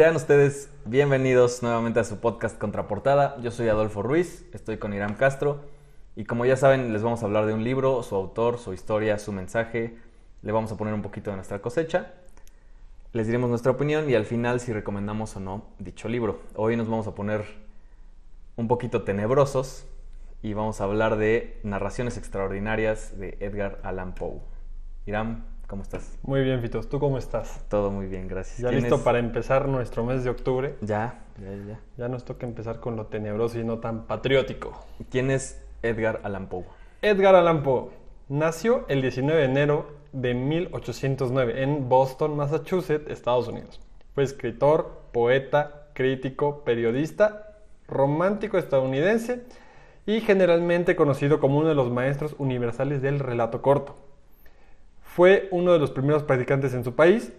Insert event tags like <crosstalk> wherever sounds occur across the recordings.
Sean ustedes bienvenidos nuevamente a su podcast Contraportada. Yo soy Adolfo Ruiz, estoy con Iram Castro y como ya saben les vamos a hablar de un libro, su autor, su historia, su mensaje. Le vamos a poner un poquito de nuestra cosecha. Les diremos nuestra opinión y al final si recomendamos o no dicho libro. Hoy nos vamos a poner un poquito tenebrosos y vamos a hablar de Narraciones Extraordinarias de Edgar Allan Poe. Iram, ¿cómo estás? Muy bien, Fitos. ¿Tú cómo estás? Todo muy bien, gracias. ¿Ya ¿Quién listo para empezar nuestro mes de octubre? Ya, ya, ya. Ya nos toca empezar con lo tenebroso y no tan patriótico. ¿Quién es Edgar Allan Poe? Edgar Allan Poe nació el 19 de enero de 1809 en Boston, Massachusetts, Estados Unidos. Fue escritor, poeta, crítico, periodista, romántico estadounidense y generalmente conocido como uno de los maestros universales del relato corto. Fue uno de los primeros practicantes en su país,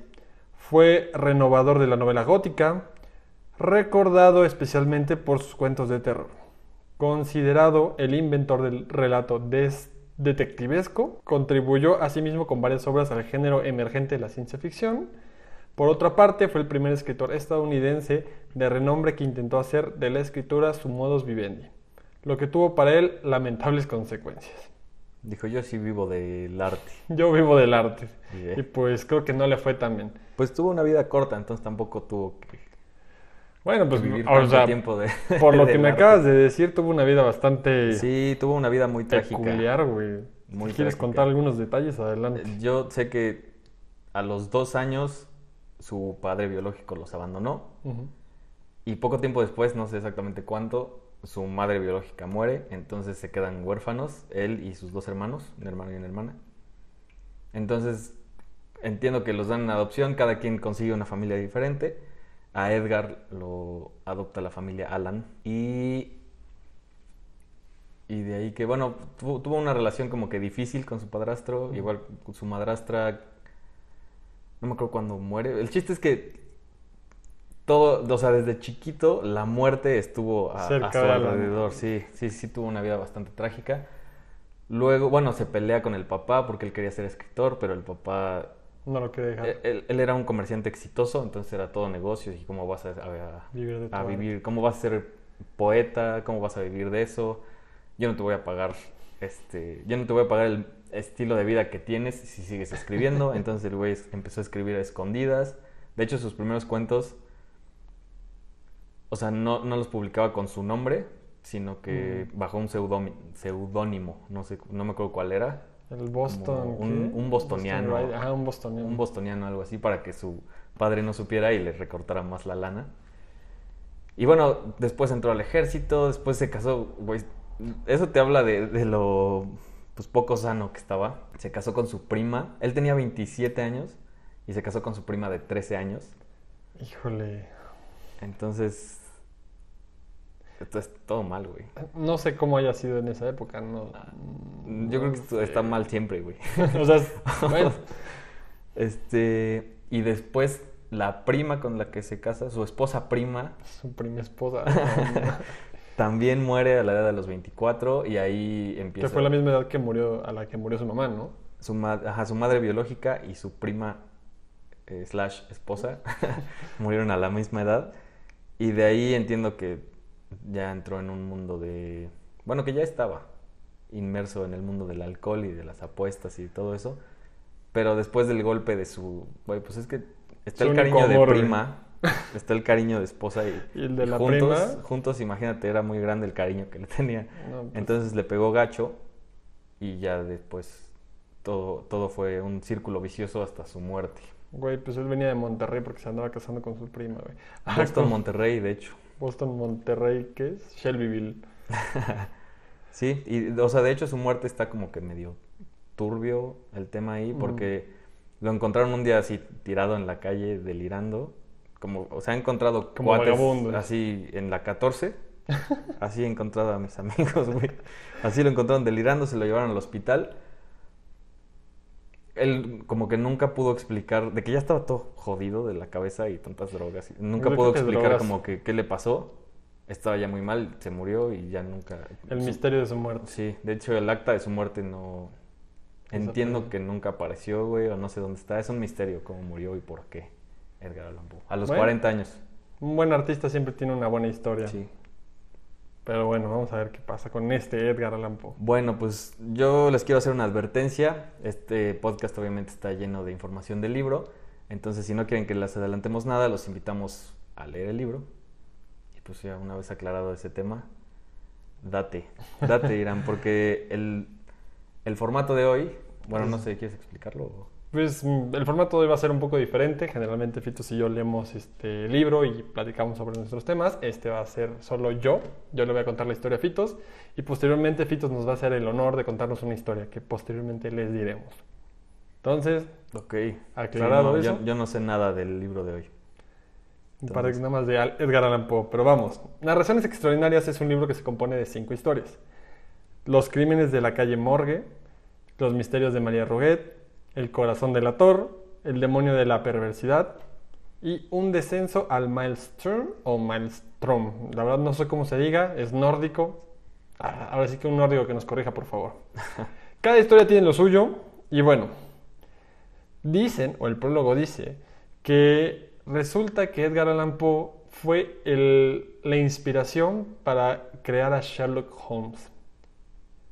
fue renovador de la novela gótica, recordado especialmente por sus cuentos de terror, considerado el inventor del relato detectivesco, contribuyó asimismo con varias obras al género emergente de la ciencia ficción. Por otra parte, fue el primer escritor estadounidense de renombre que intentó hacer de la escritura su modus vivendi, lo que tuvo para él lamentables consecuencias. Dijo, yo sí vivo del arte. <laughs> Yo vivo del arte y pues creo que no le fue tan bien. Pues tuvo una vida corta, entonces tampoco tuvo que, Bueno, pues que vivir o sea, tiempo de <laughs> por lo <laughs> que me arte. acabas de decir, tuvo una vida bastante Sí, tuvo una vida muy trágica. peculiar, güey. Muy si quieres trágica. contar algunos detalles, adelante. Yo sé que a los dos años su padre biológico los abandonó y poco tiempo después, no sé exactamente cuánto, su madre biológica muere, entonces se quedan huérfanos, él y sus dos hermanos, un hermano y una hermana. Entonces, entiendo que los dan en adopción, cada quien consigue una familia diferente. A Edgar lo adopta la familia Alan y y de ahí que, bueno, tuvo, tuvo una relación como que difícil con su padrastro, igual con su madrastra, no me acuerdo cuándo muere. El chiste es que todo, o sea, desde chiquito la muerte estuvo a, Cerca a su alrededor, sí, sí, sí tuvo una vida bastante trágica. Luego, bueno, se pelea con el papá porque él quería ser escritor, pero el papá, No lo quería dejar. él, él- él era un comerciante exitoso, entonces era todo negocios y cómo vas a, a- Vivir de a vivir, cómo vas a ser poeta, cómo vas a vivir de eso. Yo no te voy a pagar, este, yo no te voy a pagar el estilo de vida que tienes si sigues escribiendo. <laughs> Entonces el güey empezó a escribir a escondidas. De hecho, sus primeros cuentos, o sea, no, no los publicaba con su nombre, sino que Mm. bajo un seudónimo. No sé, no me acuerdo cuál era. El Boston. un- un bostoniano. Boston. Ajá, un bostoniano. Un bostoniano, algo así, para que su padre no supiera y le recortara más la lana. Y bueno, después entró al ejército, después se casó, güey. Eso te habla de, de lo pues, poco sano que estaba. Se casó con su prima. Él tenía 27 años y se casó con su prima de 13 años. Híjole. Entonces, esto es todo mal, güey. No sé cómo haya sido en esa época. No, Yo creo que esto está mal siempre, güey. <laughs> o sea, es- bueno, <laughs> Este, y después la prima con la que se casa, su esposa prima, su prima esposa. <laughs> también muere a la edad de los 24 y ahí que empieza fue la misma edad que murió, a la que murió su mamá, ¿no? su, ma- ajá, su madre biológica y su prima eh, slash esposa murieron a la misma edad y de ahí entiendo que ya entró en un mundo de, bueno, que ya estaba inmerso en el mundo del alcohol y de las apuestas y todo eso, pero después del golpe de su, güey, pues es que está el cariño de prima, está el cariño de esposa y, Y el de y la juntos, prima. juntos, imagínate, era muy grande el cariño que le tenía. No, pues, Entonces le pegó gacho y ya después todo, todo fue un círculo vicioso hasta su muerte. Güey, pues él venía de Monterrey porque se andaba casando con su prima, güey. Ah, Boston, con- Monterrey, de hecho. Boston, Monterrey, ¿qué es? Shelbyville. <laughs> Sí, y o sea, de hecho su muerte está como que medio turbio el tema ahí, porque lo encontraron un día así tirado en la calle, delirando. Como, o sea, ha encontrado Como cuates vagabundo. así en la 14. Así he encontrado a mis amigos, güey. Así lo encontraron delirando, se lo llevaron al hospital. Él como que nunca pudo explicar, de que ya estaba todo jodido de la cabeza y tantas drogas. y Nunca Yo pudo explicar drogas. como que qué le pasó. Estaba ya muy mal, se murió y ya nunca... El misterio de su muerte. Sí, de hecho el acta de su muerte no... Entiendo que nunca apareció, güey, o no sé dónde está. Es un misterio cómo murió y por qué Edgar Allan Poe. A los Bueno. 40 años. Un buen artista siempre tiene una buena historia. Sí. Pero bueno, vamos a ver qué pasa con este Edgar Allan Poe. Bueno, pues yo les quiero hacer una advertencia. Este podcast obviamente está lleno de información del libro. Entonces, si no quieren que les adelantemos nada, los invitamos a leer el libro. Y pues ya una vez aclarado ese tema, date, date, Irán, porque el, el formato de hoy, bueno, no sé, ¿quieres explicarlo? Pues mm, el formato de hoy va a ser un poco diferente. Generalmente Fitos y yo leemos este libro y platicamos sobre nuestros temas. Este va a ser solo yo. Yo le voy a contar la historia a Fitos. Y posteriormente Fitos nos va a hacer el honor de contarnos una historia que posteriormente les diremos. Entonces, Ok. Aclarado Sí, no, eso. Yo, yo no sé nada del libro de hoy. para Entonces- nada más de Edgar Allan Poe. Pero vamos, Narraciones Extraordinarias es un libro que se compone de cinco historias. Los crímenes de la calle Morgue, Los misterios de María Roguet, El corazón del ator, El demonio de la perversidad y Un descenso al Maelstrom o Maelstrom. La verdad no sé cómo se diga, es nórdico. Ah, ahora sí que un nórdico que nos corrija, por favor. <laughs> Cada historia tiene lo suyo y bueno, Dicen, o el prólogo dice, que resulta que Edgar Allan Poe fue el- la inspiración para crear a Sherlock Holmes.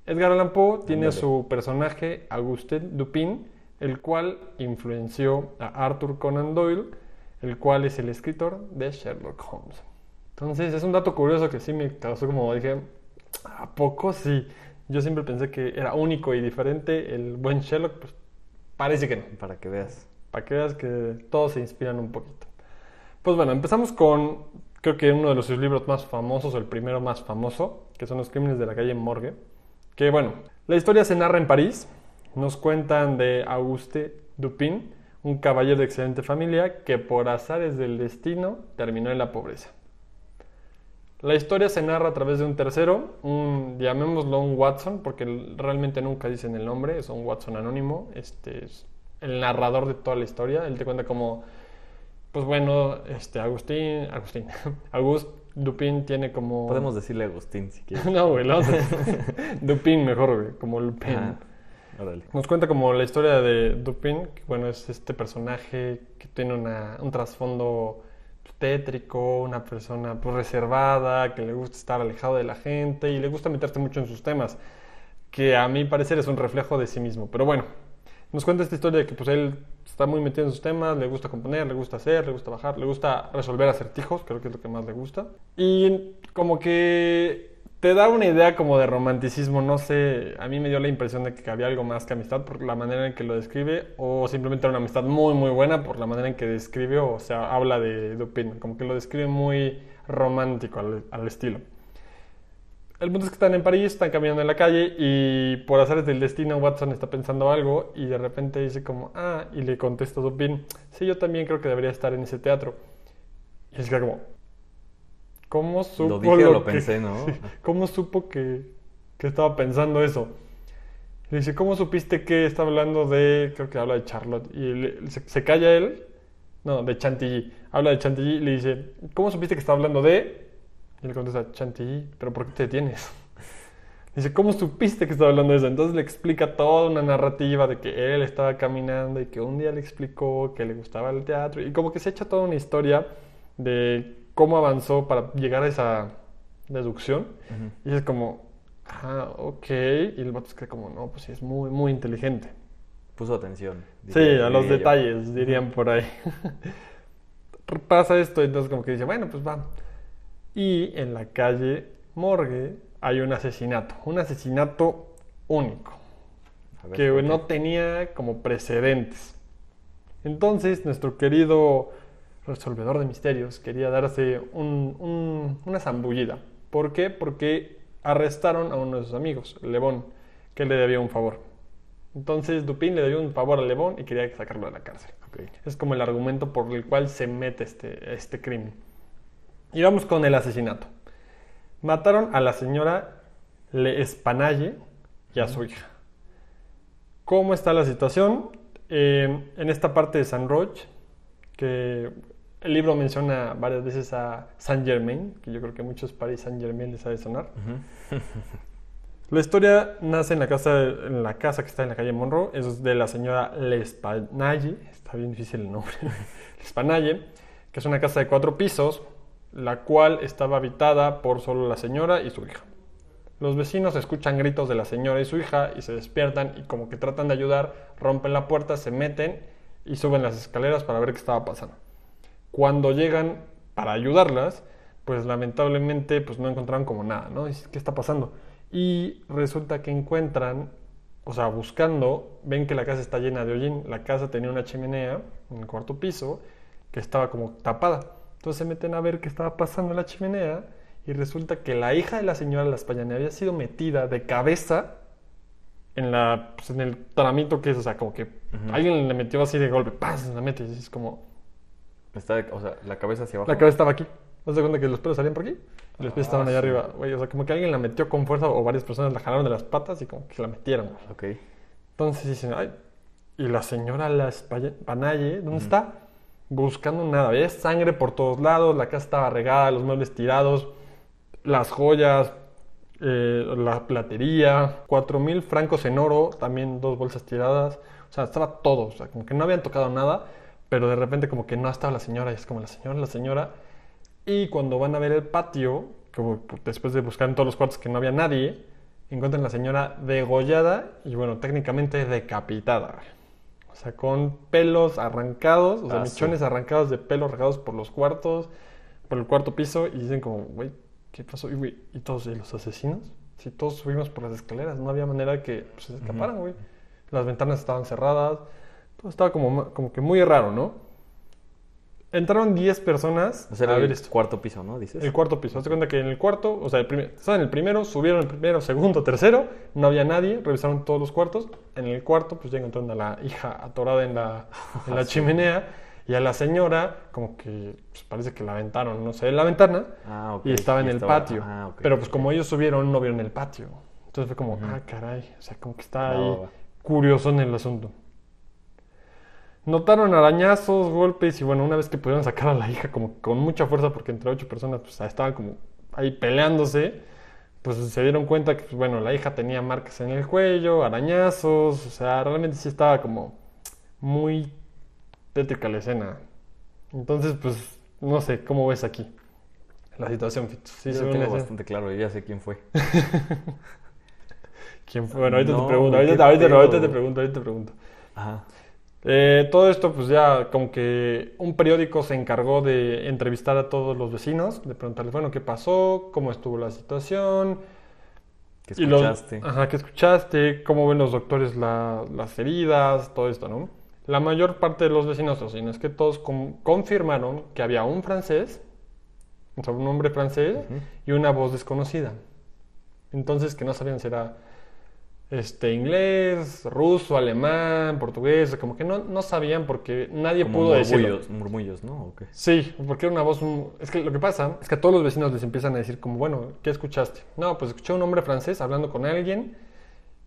Edgar Allan Poe tiene Ándale. su personaje Auguste Dupin, el cual influenció a Arthur Conan Doyle, el cual es el escritor de Sherlock Holmes. Entonces es un dato curioso que sí me causó como dije, ¿a poco sí? Yo siempre pensé que era único y diferente el buen Sherlock, pues parece que no. Para que veas. Para que veas que todos se inspiran un poquito. Pues bueno, empezamos con, creo que uno de los sus libros más famosos, el primero más famoso, que son Los Crímenes de la calle Morgue. Que bueno, la historia se narra en París. Nos cuentan de Auguste Dupin, un caballero de excelente familia que por azares del destino terminó en la pobreza. La historia se narra a través de un tercero, un, llamémoslo un Watson, porque realmente nunca dicen el nombre, es un Watson anónimo, este es el narrador de toda la historia, él te cuenta como, pues bueno, este Agustín, Agustín, <laughs> August Dupin tiene como... Podemos decirle Agustín si quieres. <laughs> no, güey. <laughs> Dupin mejor, güey, como Lupin. Órale. Nos cuenta como la historia de Dupin, que bueno, es este personaje que tiene un trasfondo tétrico, una persona pues, reservada, que le gusta estar alejado de la gente y le gusta meterse mucho en sus temas, que a mi parecer es un reflejo de sí mismo. Pero bueno, nos cuenta esta historia de que pues él está muy metido en sus temas, le gusta componer, le gusta hacer, le gusta bajar, le gusta resolver acertijos, creo que es lo que más le gusta. Y como que te da una idea como de romanticismo, no sé, a mí me dio la impresión de que había algo más que amistad por la manera en que lo describe, o simplemente era una amistad muy muy buena por la manera en que describe, o sea, habla de Dupin, como que lo describe muy romántico al, estilo. El punto es que están en París, están caminando en la calle y por azares del destino Watson está pensando algo y de repente dice como, ah, y le contesta Dupin, sí, yo también creo que debería estar en ese teatro. Y es que como, ¿cómo supo Lo dije o lo que- pensé, ¿no? <laughs> ¿Cómo supo que, que estaba pensando eso? Le dice, ¿cómo supiste que está hablando de, creo que habla de Charlotte? Y le- se, se calla él, no, de Chantilly. Habla de Chantilly y le dice, ¿cómo supiste que está hablando de? Y le contesta, Chantilly, ¿pero por qué te detienes? <laughs> Dice, ¿cómo supiste que estaba hablando de eso? Entonces le explica toda una narrativa de que él estaba caminando y que un día le explicó que le gustaba el teatro y como que se echa toda una historia de cómo avanzó para llegar a esa deducción. Ujú. Y es como, ah, ok. Y el vato es que como, no, pues sí, es muy, muy inteligente. Puso atención. Sí, a los yo. detalles, dirían por ahí. <laughs> Pasa esto, entonces como que dice, bueno, pues va. Y en la calle Morgue hay un asesinato, un asesinato único, ver, que no tenía como precedentes. Entonces nuestro querido resolvedor de misterios quería darse un- un- una zambullida. ¿Por qué? Porque arrestaron a uno de sus amigos, Lebón, que le debía un favor. Entonces Dupin le debió un favor a Lebón y quería sacarlo de la cárcel. Es como el argumento por el cual se mete este, este crimen. Y vamos con el asesinato. Mataron a la señora Le Espanaye y a su hija. ¿Cómo está la situación? Eh, en esta parte de San Roch, que el libro menciona varias veces a Saint Germain, que yo creo que muchos París Saint Germain les ha de sonar. <laughs> La historia nace en la casa, en la casa que está en la calle Monroe, es de la señora L'Espanaye, está bien difícil el nombre, <laughs> L'Espanaye, que es una casa de cuatro pisos, la cual estaba habitada por solo la señora y su hija. Los vecinos escuchan gritos de la señora y su hija y se despiertan y como que tratan de ayudar, rompen la puerta, se meten y suben las escaleras para ver qué estaba pasando. Cuando llegan para ayudarlas, pues lamentablemente pues no encontraron como nada, ¿no? ¿Qué está pasando? Y resulta que encuentran, o sea, buscando, ven que la casa está llena de hollín. La casa tenía una chimenea en el cuarto piso que estaba como tapada. Entonces se meten a ver qué estaba pasando en la chimenea y resulta que la hija de la señora de la España había sido metida de cabeza en, la, pues, en el tramito que es, o sea, como que alguien le metió así de golpe, ¡paz! La mete y es como... Está, o sea, la cabeza hacia abajo. La cabeza estaba aquí. ¿No se cuenta que los pelos salían por aquí? Y los pies Ah, estaban allá sí. arriba. Güey, o sea, como que alguien la metió con fuerza o varias personas la jalaron de las patas y como que la metieron. Ok. Entonces dicen, ay, y la señora la Panaye, ¿dónde está? Buscando nada, había sangre por todos lados, la casa estaba regada, los muebles tirados, las joyas, eh, la platería, cuatro mil francos en oro, también dos bolsas tiradas, o sea, estaba todo, o sea, como que no habían tocado nada, pero de repente como que no estaba la señora, y es como la señora, la señora, y cuando van a ver el patio, como después de buscar en todos los cuartos que no había nadie, encuentran a la señora degollada y bueno, técnicamente decapitada. O sea, con pelos arrancados, o sea, Ah, sí. mechones arrancados de pelos regados por los cuartos, por el cuarto piso y dicen como, güey, ¿qué pasó? Y, ¿y todos y los asesinos? Si todos subimos por las escaleras, no había manera que pues, se escaparan, güey. Las ventanas estaban cerradas, todo estaba como, como que muy raro, ¿no? Entraron 10 personas O sea, a ver el esto. cuarto piso, ¿no? Dices. El cuarto piso. Hazte cuenta que en el cuarto, o sea, el primer, estaban en el primero, subieron el primero, <laughs> segundo, tercero, no había nadie, revisaron todos los cuartos. En el cuarto, pues ya encontraron a la hija atorada en la, en la <laughs> chimenea y a la señora, como que pues, parece que la aventaron, no sé, en la ventana Ah, ok. y estaba en Y el estaba- patio. Ah, ok, Pero pues como ellos subieron, no vieron el patio. Entonces fue como, ah, caray, o sea, como que está ahí curioso en el asunto. Notaron arañazos, golpes y bueno, una vez que pudieron sacar a la hija como con mucha fuerza porque entre ocho personas pues estaban como ahí peleándose, pues se dieron cuenta que pues, bueno, la hija tenía marcas en el cuello, arañazos, o sea, realmente sí estaba como muy tétrica la escena. Entonces, pues no sé, ¿cómo ves aquí la situación, Fito? Sí, se bastante claro, yo ya sé quién fue. <laughs> ¿Quién fue? Bueno, ahorita No, te pregunto, ahorita, ahorita, ahorita te pregunto, ahorita te pregunto. Ajá. Eh, todo esto, pues ya como que un periódico se encargó de entrevistar a todos los vecinos, de preguntarles, bueno, ¿qué pasó? ¿Cómo estuvo la situación? ¿Qué Y los- escuchaste? ajá, ¿qué escuchaste? ¿Cómo ven los doctores la- las heridas? Todo esto, ¿no? La mayor parte de los vecinos, o no es que todos, con- confirmaron que había un francés, o sea, un hombre francés y una voz desconocida. Entonces, que no sabían si era este, inglés, ruso, alemán, portugués, como que no, no sabían porque nadie Como pudo decirlo. murmullos, murmullos, ¿no? ¿O qué? Sí, porque era una voz... mm, Es que lo que pasa es que a todos los vecinos les empiezan a decir como, bueno, ¿qué escuchaste? No, pues escuché a un hombre francés hablando con alguien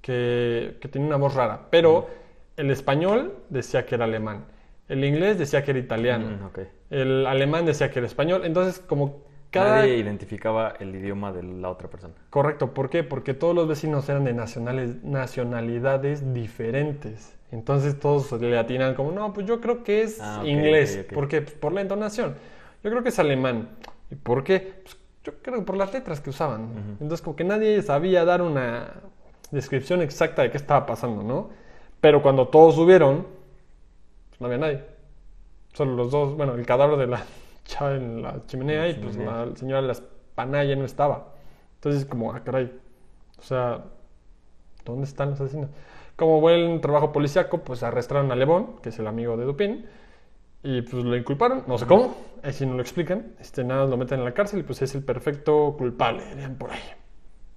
que, que tenía una voz rara, pero el español decía que era alemán, el inglés decía que era italiano, Mm, el alemán decía que era español, entonces como cada... Nadie identificaba el idioma de la otra persona. Correcto, ¿por qué? Porque todos los vecinos eran de nacionales, nacionalidades diferentes. Entonces todos le atinan como, no, pues yo creo que es Ah, inglés. ok, ok. ¿Por qué? Pues por la entonación. Yo creo que es alemán. ¿Y por qué? Pues yo creo que por las letras que usaban. Entonces como que nadie sabía dar una descripción exacta de qué estaba pasando, ¿no? Pero cuando todos subieron, pues no había nadie. Solo los dos, bueno, el cadáver de la chava en la chimenea y pues la señora de la panalla no estaba. Entonces como, ah, caray. O sea, ¿dónde están los asesinos? Como buen trabajo policíaco, pues arrestaron a Lebón, que es el amigo de Dupin, y pues lo inculparon, no sé cómo, ahí sí no lo explican, este, nada, lo meten en la cárcel y pues es el perfecto culpable, dirían por ahí.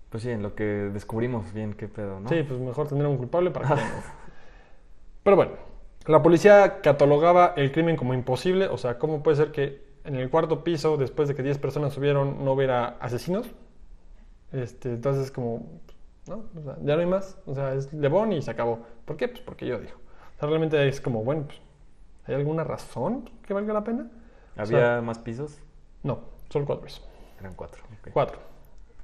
Pues sí, en lo que descubrimos bien qué pedo, ¿no? Sí, pues mejor tener un culpable para que... <laughs> no. Pero bueno, la policía catalogaba el crimen como imposible, o sea, ¿cómo puede ser que en el cuarto piso, después de que 10 personas subieron, no hubiera asesinos? Este, entonces como, ¿no? O sea, ya no hay más, o sea, es Lebón y se acabó. ¿Por qué? Pues porque yo digo. O sea, realmente es como, bueno, pues, ¿hay alguna razón que valga la pena? ¿Había O sea- más pisos? No, solo cuatro pisos. Eran cuatro. Cuatro.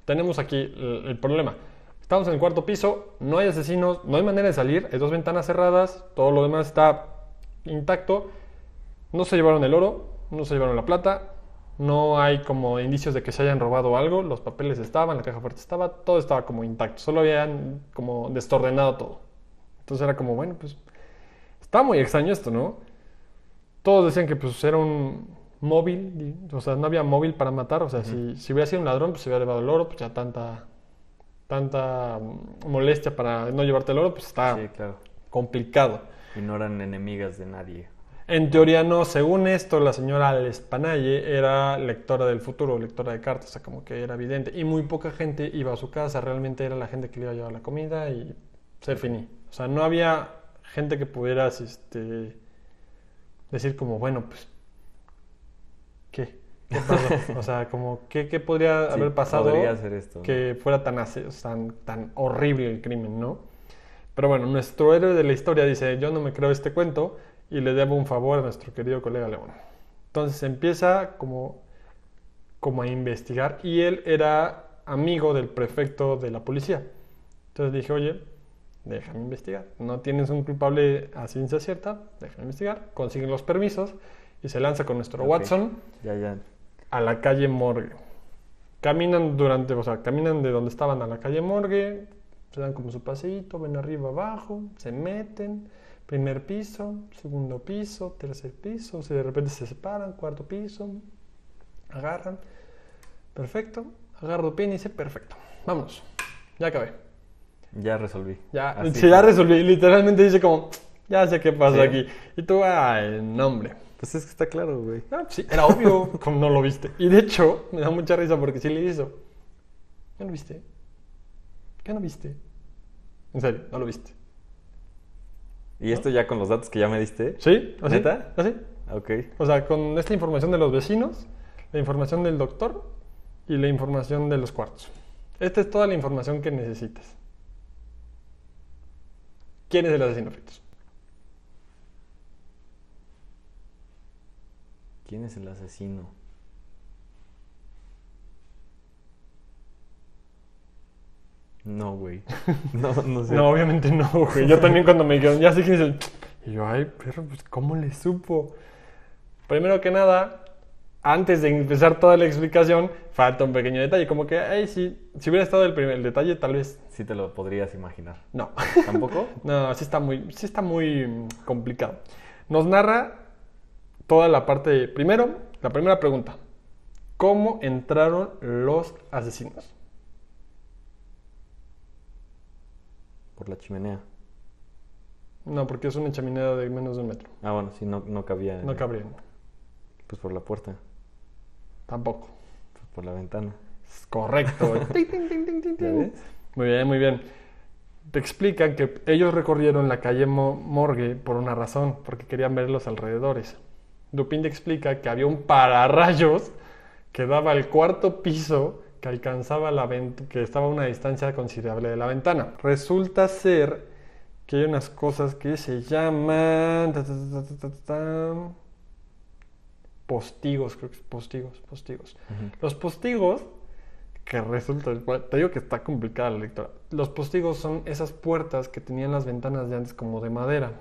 Tenemos aquí el, el problema. Estamos en el cuarto piso, no hay asesinos, no hay manera de salir, hay dos ventanas cerradas, todo lo demás está intacto. No se llevaron el oro, no se llevaron la plata, No hay como indicios de que se hayan robado algo. Los papeles estaban, la caja fuerte estaba, todo estaba como intacto. Solo habían como desordenado todo. Entonces era como, bueno, pues está muy extraño esto, ¿no? Todos decían que pues era un móvil, o sea, no había móvil para matar. O sea, si, si hubiera sido un ladrón, pues se hubiera llevado el oro, pues ya tanta, tanta molestia para no llevarte el oro, pues está Sí, claro. complicado. Y no eran enemigas de nadie. En teoría no, según esto, la señora Lespanaye era lectora del futuro, lectora de cartas, o sea, como que era evidente. Y muy poca gente iba a su casa, realmente era la gente que le iba a llevar la comida y se finí. O sea, no había gente que pudieras este, decir como, bueno, pues, ¿qué? ¿Qué pasó? <laughs> o sea, como, ¿qué, qué podría Sí, haber pasado que fuera tan, tan, tan horrible el crimen, ¿no? Pero bueno, nuestro héroe de la historia dice, yo no me creo este cuento y le debo un favor a nuestro querido colega León. Entonces empieza como, como a investigar y él era amigo del prefecto de la policía. Entonces dije, oye, déjame investigar. No tienes un culpable a ciencia cierta, déjame investigar. Consiguen los permisos y se lanza con nuestro. Watson Ya, ya. a la calle Morgue. Caminan durante, o sea, caminan de donde estaban a la calle Morgue, se dan como su paseíto, ven arriba abajo, se meten, primer piso, segundo piso, tercer piso, sea, de repente se separan, cuarto piso, agarran, perfecto, agarro pin y dice, perfecto, vámonos, ya acabé. Ya resolví. Ya, Así sí, <laughs> ya resolví, literalmente dice como, ya sé qué pasó Sí. aquí. Y tú, ay, nombre. Pues es que está claro, güey. Ah, sí, era obvio <laughs> como no lo viste. Y de hecho, me da mucha risa porque sí le hizo. ¿Qué no viste? ¿Qué no viste? En serio, no lo viste. ¿Y esto ya con los datos que ya me diste? ¿Sí? ¿Así? ¿Neta? ¿Así? Ok. O sea, con esta información de los vecinos, la información del doctor y la información de los cuartos. Esta es toda la información que necesitas. ¿Quién es el asesino, Fritos? ¿Quién es el asesino? No, güey. <laughs> No, no sé. No, obviamente no, <laughs> güey. Yo también cuando me dijeron, ya sé quién es el... Y yo, ay, pero pues, ¿cómo le supo? Primero que nada, antes de empezar toda la explicación, falta un pequeño detalle. Como que, ay, si, si hubiera estado el primer el detalle, tal vez... Sí te lo podrías imaginar. No. <laughs> ¿Tampoco? No, sí está muy, sí está muy complicado. Nos narra toda la parte de... Primero, la primera pregunta. ¿Cómo entraron los asesinos? Por la chimenea. No, porque es una chaminera de menos de un metro. Ah, bueno, sí, no, no cabía. No cabrían. Pues por la puerta. Tampoco. Pues por la ventana. Es Correcto. <laughs> Muy bien, muy bien. Te explican que ellos recorrieron la calle Mo- Morgue por una razón, porque querían ver los alrededores. Dupin te explica que había un pararrayos que daba al cuarto piso que alcanzaba la vent- que estaba a una distancia considerable de la ventana. Resulta ser que hay unas cosas que se llaman ta, ta, ta, postigos, creo que es postigos, postigos. Los postigos, que resulta, te digo que está complicada la lectura. Los postigos son esas puertas que tenían las ventanas de antes como de madera.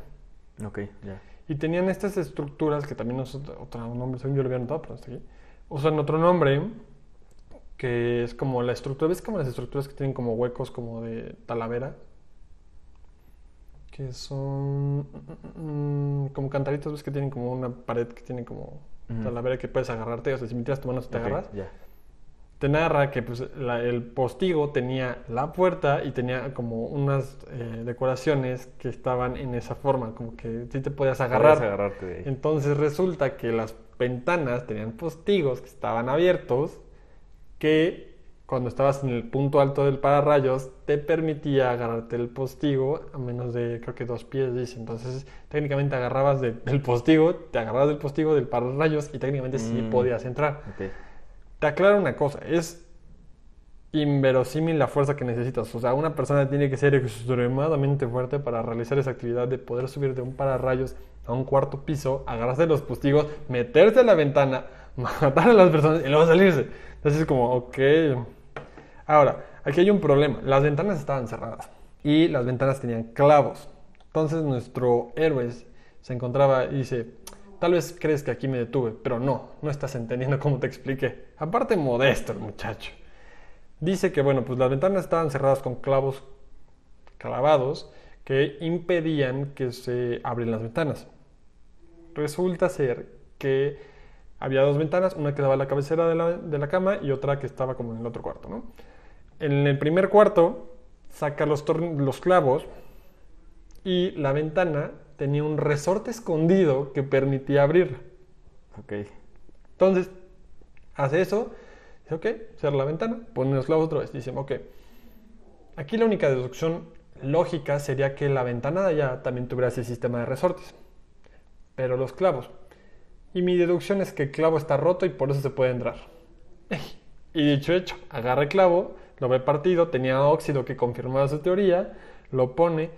Ok, ya. Y tenían estas estructuras que también otro, nombre, yo lo había notado, pero está aquí. Usan otro nombre que es como la estructura, ¿ves como las estructuras que tienen como huecos como de talavera? Que son mm, mm, como cantaritos, ¿ves que tienen como una pared que tiene como talavera que puedes agarrarte? O sea, si metieras tu mano te Ok, agarras Ya. te narra que pues, la- el postigo tenía la puerta y tenía como unas eh, decoraciones que estaban en esa forma, como que sí te podías agarrar. Agarrarte de ahí. Entonces resulta que las ventanas tenían postigos que estaban abiertos que cuando estabas en el punto alto del pararrayos te permitía agarrarte el postigo a menos de creo que dos pies dice entonces técnicamente agarrabas de- del postigo te agarrabas del postigo del pararrayos y técnicamente sí Mm. podías entrar te aclaro una cosa, es inverosímil la fuerza que necesitas. O sea, una persona tiene que ser extremadamente fuerte para realizar esa actividad de poder subir de un pararrayos a un cuarto piso, agarrarse de los postigos, meterse a la ventana, matar a las personas y luego salirse. Entonces es como, ok. Ahora, aquí hay un problema. Las ventanas estaban cerradas y las ventanas tenían clavos. Entonces nuestro héroe se encontraba y dice, Tal vez crees que aquí me detuve, pero no, no estás entendiendo cómo te expliqué. Aparte modesto el muchacho. Dice que, bueno, pues las ventanas estaban cerradas con clavos clavados que impedían que se abrieran las ventanas. Resulta ser que había dos ventanas, una que daba a la cabecera de la, de la cama y otra que estaba como en el otro cuarto, ¿no? En el primer cuarto saca los, los clavos y la ventana tenía un resorte escondido que permitía abrirla. Ok. Entonces, hace eso, dice, ok, cierra la ventana, pone los clavos otra vez. Dice, ok, aquí la única deducción lógica sería que la ventana de allá también tuviera ese sistema de resortes. Pero los clavos. Y mi deducción es que el clavo está roto y por eso se puede entrar. Y dicho hecho, agarra el clavo, lo ve partido, tenía óxido que confirmaba su teoría, lo pone,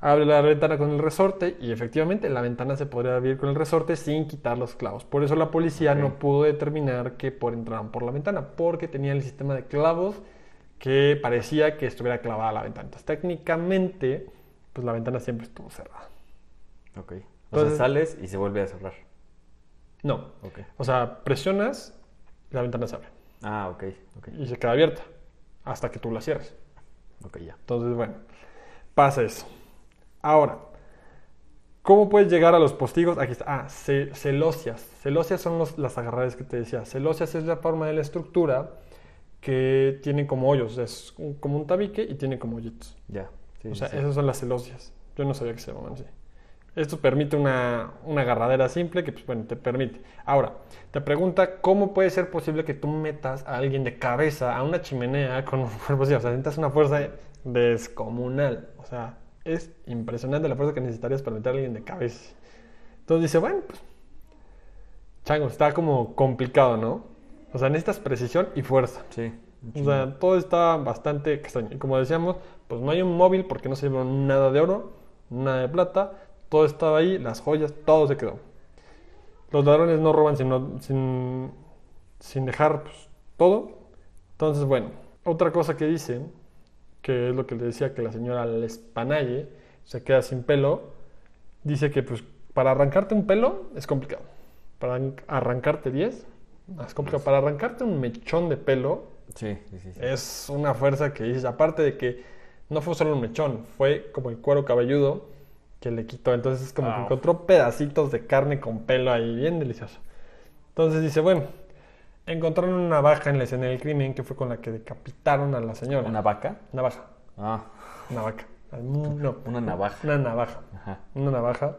abre la ventana con el resorte y efectivamente la ventana se podría abrir con el resorte sin quitar los clavos. Por eso la policía no pudo determinar que por entraran por la ventana, porque tenía el sistema de clavos que parecía que estuviera clavada la ventana. Entonces, técnicamente, pues la ventana siempre estuvo cerrada. Ok. O Entonces- sea, sales y se vuelve a cerrar. No, Ok. o sea, presionas, la ventana se abre Ah, ok. Ok. y se queda abierta hasta que tú la cierres. Ok, ya. Entonces, bueno, pasa eso. Ahora, ¿cómo puedes llegar a los postigos? Aquí está. Ah, ce- celosias. Celosias son los- las agarradas que te decía. Celosias es la forma de la estructura que tiene como hoyos. Es un- como un tabique y tiene como hoyitos. Ya. Sí, o sea, sí. esas son las celosias. Yo no sabía que se llamaban así. Esto permite una, una agarradera simple que, pues bueno, te permite. Ahora, te pregunta cómo puede ser posible que tú metas a alguien de cabeza a una chimenea con un <laughs> cuerpo así. O sea, necesitas una fuerza descomunal. O sea, es impresionante la fuerza que necesitarías para meter a alguien de cabeza. Entonces dice, bueno, pues, chango, está como complicado, ¿no? O sea, necesitas precisión y fuerza. Sí. O sea, todo está bastante extraño. Y como decíamos, pues no hay un móvil porque no se llevó nada de oro, nada de plata. Todo estaba ahí, las joyas, todo se quedó. Los ladrones no roban sino, sin, sin dejar pues, todo. Entonces, bueno, otra cosa que dice, que es lo que le decía que la señora Lespanaye se queda sin pelo, dice que pues para arrancarte un pelo es complicado. Para arran- arrancarte 10, más complicado. Para arrancarte un mechón de pelo sí. sí. es una fuerza que dices, aparte de que no fue solo un mechón, fue como el cuero cabelludo que le quitó. Entonces es como que Au. encontró pedacitos de carne con pelo ahí, bien delicioso. Entonces dice, bueno, encontraron una navaja en la escena del crimen que fue con la que decapitaron a la señora. ¿Una vaca? navaja, Ah, navaja. No, una navaja. una navaja. Ajá. Una navaja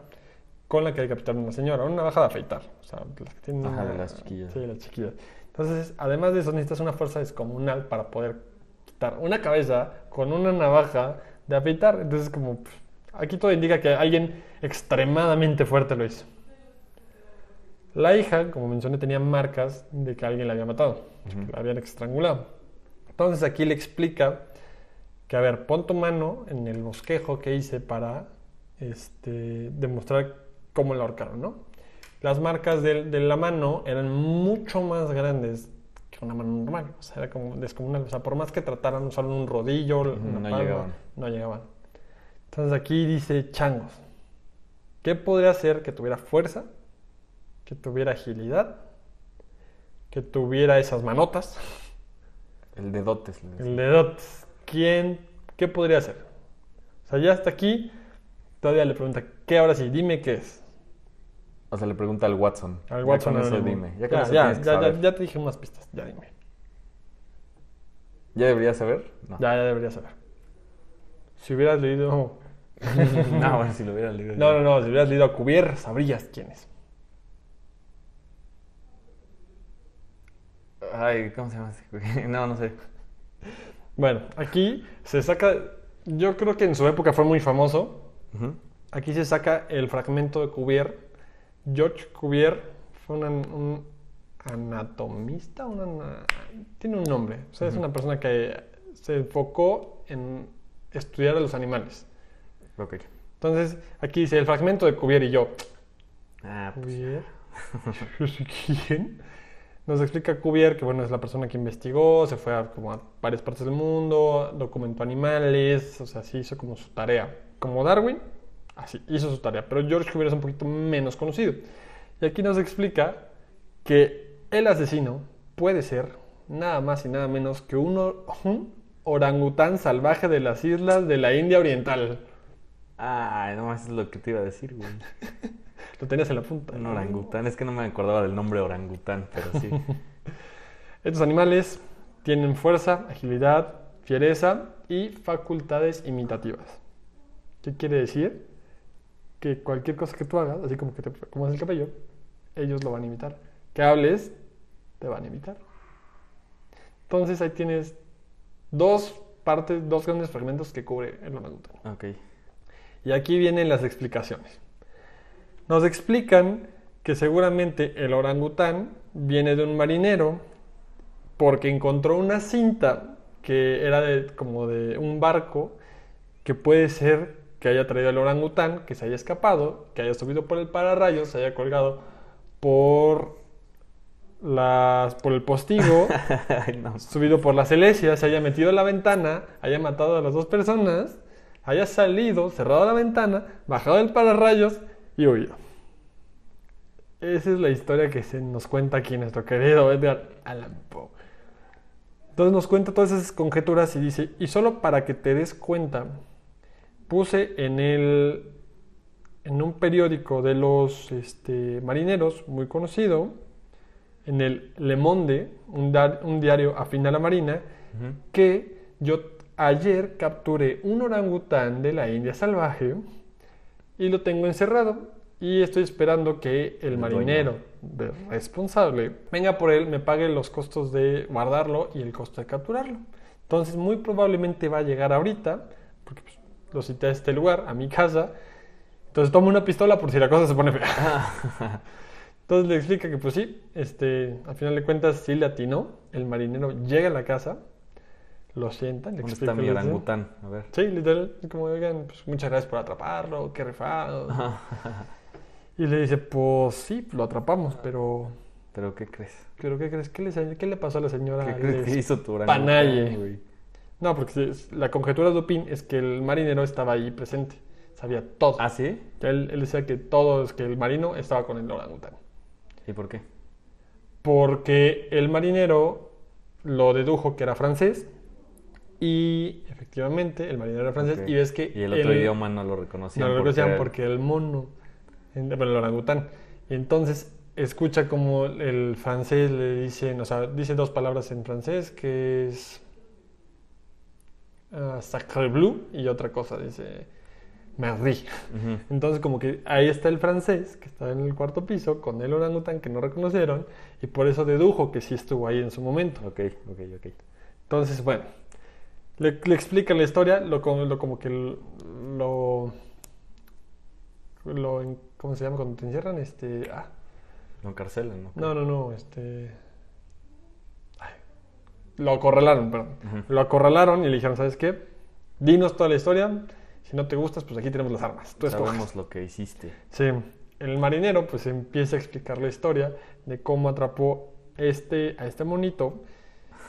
con la que decapitaron a una señora. Una navaja de afeitar. O sea, las que tienen Ajá, de una- las chiquillas. Sí, las chiquillas. Entonces, además de eso, necesitas una fuerza descomunal para poder quitar una cabeza con una navaja de afeitar. Entonces, como pues, aquí todo indica que alguien extremadamente fuerte lo hizo. La hija, como mencioné, tenía marcas de que alguien la había matado, que la habían estrangulado. Entonces aquí le explica que, a ver, pon tu mano en el bosquejo que hice para este, demostrar cómo la ahorcaron, ¿no? Las marcas de, de la mano eran mucho más grandes que una mano normal, o sea, era como descomunal. O sea, por más que trataran de usar un rodillo, una palma, llegaban. no llegaban. Entonces aquí dice changos. ¿Qué podría hacer que tuviera fuerza? Que tuviera agilidad, que tuviera esas manotas, El dedotes. el dedotes. ¿Quién? ¿Qué podría hacer? O sea, ya hasta aquí, todavía le pregunta, ¿qué ahora sí? Dime qué es. O sea, le pregunta al Watson. Al Ya Watson eso dime. Ya con ya, eso ya, que ya, ya- saber. ya te dije unas pistas, ya dime. ¿Ya debería saber? No. Ya, ya deberías saber. Si hubieras leído... <laughs> no, bueno, si lo hubiera leído. No, no, no, si hubieras leído a Cuvier, sabrías quién es. Ay, ¿cómo se llama ese? <laughs> No, no sé. Bueno, aquí se saca... Yo creo que en su época fue muy famoso. Aquí se saca el fragmento de Cuvier. George Cuvier fue una- un anatomista, una tiene un nombre. O sea, es una persona que se enfocó en estudiar a los animales. Ok. Entonces, aquí dice el fragmento de Cuvier y yo. Ah, pues. <laughs> <laughs> ¿Quién? Nos explica Cuvier que bueno, es la persona que investigó, se fue a, como a varias partes del mundo, documentó animales, o sea, sí hizo como su tarea. Como Darwin, así hizo su tarea. Pero George Cuvier es un poquito menos conocido. Y aquí nos explica que el asesino puede ser nada más y nada menos que un, or- un orangután salvaje de las islas de la India Oriental. Ah, no más es lo que te iba a decir, güey. <laughs> Lo tenías en la punta. Un orangután. Es que no me acordaba del nombre orangután, pero sí. <laughs> Estos animales tienen fuerza, agilidad, fiereza y facultades imitativas. ¿Qué quiere decir? Que cualquier cosa que tú hagas, así como que te acomodas el cabello, ellos lo van a imitar. Que hables, te van a imitar. Entonces ahí tienes dos partes, dos grandes fragmentos que cubre el orangután. Ok. Y aquí vienen las explicaciones. Nos explican que seguramente el orangután viene de un marinero porque encontró una cinta que era de, como de un barco que puede ser que haya traído el orangután, que se haya escapado, que haya subido por el pararrayos, se haya colgado por las por el postigo, <laughs> no. subido por la celestia, se haya metido en la ventana, haya matado a las dos personas, haya salido, cerrado la ventana, bajado del pararrayos y huido. Esa es la historia que se nos cuenta aquí nuestro querido Edgar Allan Poe. Entonces nos cuenta todas esas conjeturas y dice, y solo para que te des cuenta, puse en el en un periódico de los este, marineros muy conocido, en el Le Monde, un, diario afín a la marina, que yo ayer capturé un orangután de la India salvaje y lo tengo encerrado y estoy esperando que el El marinero responsable venga por él, me pague los costos de guardarlo y el costo de capturarlo. Entonces muy probablemente va a llegar ahorita, porque pues, lo cité a este lugar, a mi casa. Entonces tomo una pistola por si la cosa se pone fea. <laughs> Entonces le explica que pues sí, este, al final de cuentas sí le atinó. El marinero llega a la casa, lo sienta, le ¿Dónde está mi orangután? A ver. Sí, literal, como, oigan, pues muchas gracias por atraparlo, qué rifado. Y le dice, pues sí, lo atrapamos, pero... ¿Pero qué crees? ¿Pero qué crees? ¿Qué le, qué le pasó a la señora? ¿Qué crees que hizo tu orangután, Panaye. güey? No, porque la conjetura de Dupin es que el marinero estaba ahí presente, sabía todo. ¿Ah, sí? Él, él decía que todo, es que el marino estaba con el orangután. ¿Y por qué? porque el marinero lo dedujo que era francés y efectivamente el marinero era francés y ves que Y el otro idioma no lo reconocían. no lo reconocían porque el mono en- bueno, el orangután y entonces escucha como el francés le dice o sea dice dos palabras en francés que es ah, sacre bleu y otra cosa dice merci Ujú. entonces como que ahí está el francés que está en el cuarto piso con el orangután que no reconocieron y por eso dedujo que sí estuvo ahí en su momento. Ok, ok, ok. Entonces, bueno, le, le explica la historia, lo, como- lo como que lo, lo ¿cómo se llama cuando te encierran? Este, ah, Lo encarcelan, ¿no? no, no, no, este, ay, lo acorralaron, perdón. Lo acorralaron y le dijeron, ¿sabes qué? Dinos toda la historia. Si no te gustas, pues aquí tenemos las armas. Tú escoges. Sabemos lo que hiciste. Sí, el marinero pues empieza a explicar la historia de cómo atrapó este, a este monito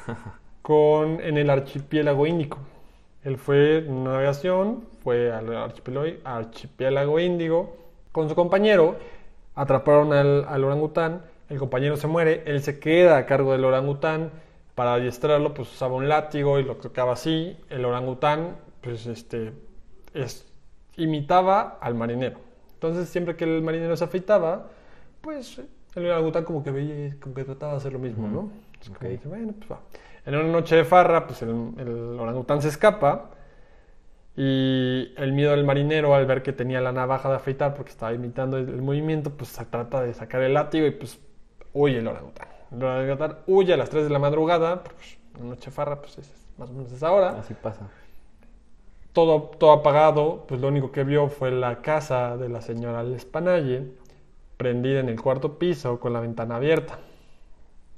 <laughs> con, en el archipiélago índico. Él fue en navegación, fue al archipiélago, archipiélago índigo con su compañero, atraparon al, al orangután, el compañero se muere, él se queda a cargo del orangután, para adiestrarlo pues usaba un látigo y lo tocaba así, el orangután pues este es, imitaba al marinero. Entonces, siempre que el marinero se afeitaba, pues el orangután como que veía, como que trataba de hacer lo mismo, ¿no? Como dice, bueno, pues va. En una noche de farra, pues el, el orangután se escapa y el miedo del marinero al ver que tenía la navaja de afeitar porque estaba imitando el, el movimiento, pues se trata de sacar el látigo y pues huye el orangután. El orangután huye a las 3 de la madrugada, pues una noche de farra, pues es más o menos esa hora Así pasa. todo, todo apagado, pues lo único que vio fue la casa de la señora Lespanaye, prendida en el cuarto piso con la ventana abierta.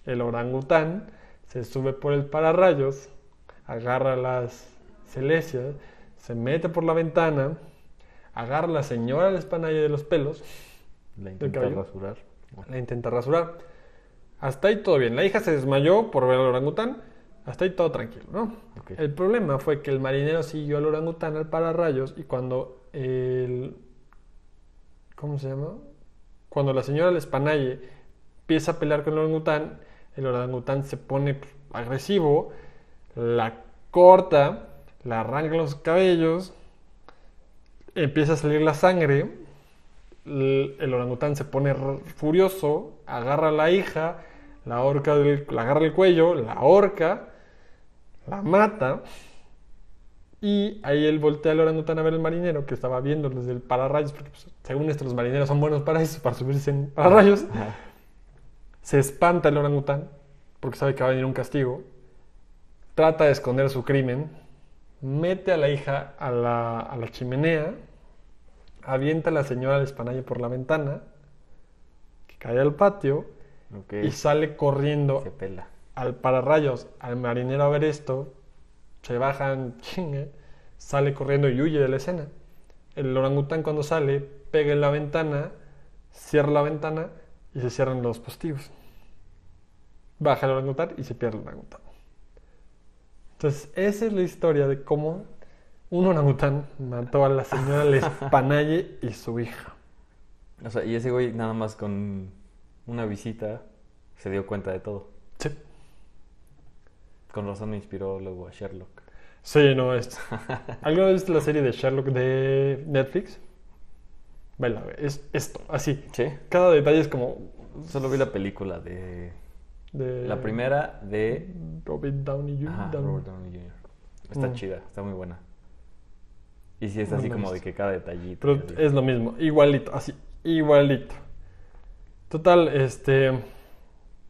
El orangután se sube por el pararrayos, agarra las celestias, se mete por la ventana, agarra a la señora Lespanaye de los pelos, La intenta cabello? rasurar. la intenta rasurar. Hasta ahí todo bien. La hija se desmayó por ver al orangután. Hasta ahí todo tranquilo, ¿no? El problema fue que el marinero siguió al orangután al pararrayos y cuando el... ¿Cómo se llama? cuando la señora Lespanaye empieza a pelear con el orangután, el orangután se pone agresivo, la corta, la arranca los cabellos, empieza a salir la sangre, el, orangután se pone furioso, agarra a la hija, la, del- la agarra el cuello, la ahorca, la mata. Y ahí él voltea al orangután a ver al marinero que estaba viendo desde el pararrayos, porque pues, según esto los marineros son buenos para eso, para subirse en pararrayos. Se espanta el orangután porque sabe que va a venir un castigo. Trata de esconder su crimen. Mete a la hija a la, a la chimenea. Avienta a la señora del espanalle por la ventana. Que cae al patio. Y sale corriendo Se pela. al pararrayos al marinero a ver esto. Se bajan, chingue. Sale corriendo y huye de la escena. El orangután cuando sale pega en la ventana, cierra la ventana y se cierran los postigos. Baja el orangután y se pierde el orangután. Entonces, esa es la historia de cómo un orangután mató a la señora <laughs> Lespanaye y su hija. O sea, y ese güey nada más con una visita se dio cuenta de todo. Sí. Con razón me inspiró luego a Sherlock. Sí, no, es. ¿Alguna vez viste la serie de Sherlock de Netflix? Vela, güey, es esto, así. Sí. Cada detalle es como. Solo vi la película de... De La primera de... Robert Downey Jr. Ajá, Downey- Robert Downey Jr. Está Mm. chida, está muy buena. Y sí, es así como de que cada detallito. Pero es lo mismo, igualito, así, igualito. Total, este.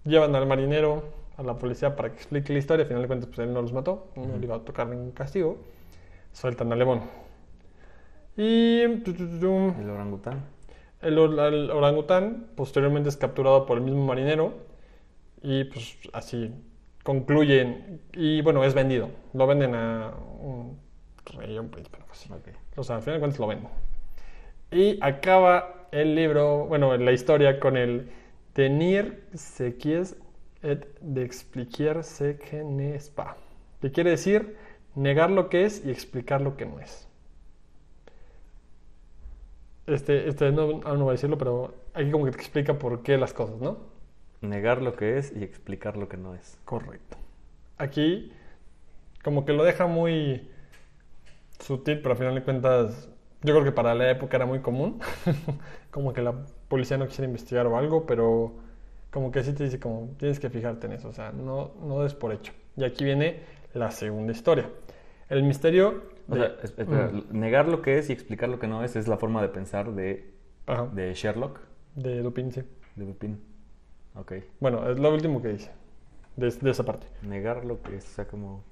Llevan al marinero a la policía para que explique la historia. Al final de cuentas, pues él no los mató, no le iba a tocar ningún castigo. Sueltan a Lebón. Y. El orangután. El, or- el orangután posteriormente es capturado por el mismo marinero y pues así concluyen y bueno, es vendido. Lo venden a un rey, un príncipe, algo así. Ok. O sea, al final de cuentas lo venden. Y acaba el libro, bueno, la historia con el tenir ce qui est et d'expliquer ce que n'est pas. Que quiere decir negar lo que es y explicar lo que no es. Este, este no, aún no voy a decirlo, pero aquí como que te explica por qué las cosas, ¿no? Negar lo que es y explicar lo que no es. Correcto. Aquí como que lo deja muy sutil, pero al final de cuentas yo creo que para la época era muy común. <laughs> como que la policía no quisiera investigar o algo, pero como que sí te dice como tienes que fijarte en eso, o sea, no, no des por hecho. Y aquí viene la segunda historia. El misterio... O de- sea, espera, negar lo que es y explicar lo que no es es la forma de pensar de, Ajá, de Sherlock, de Dupin, sí. de Dupin. Ok. Bueno, es lo último que dice de, de esa parte. Negar lo que es, o sea, como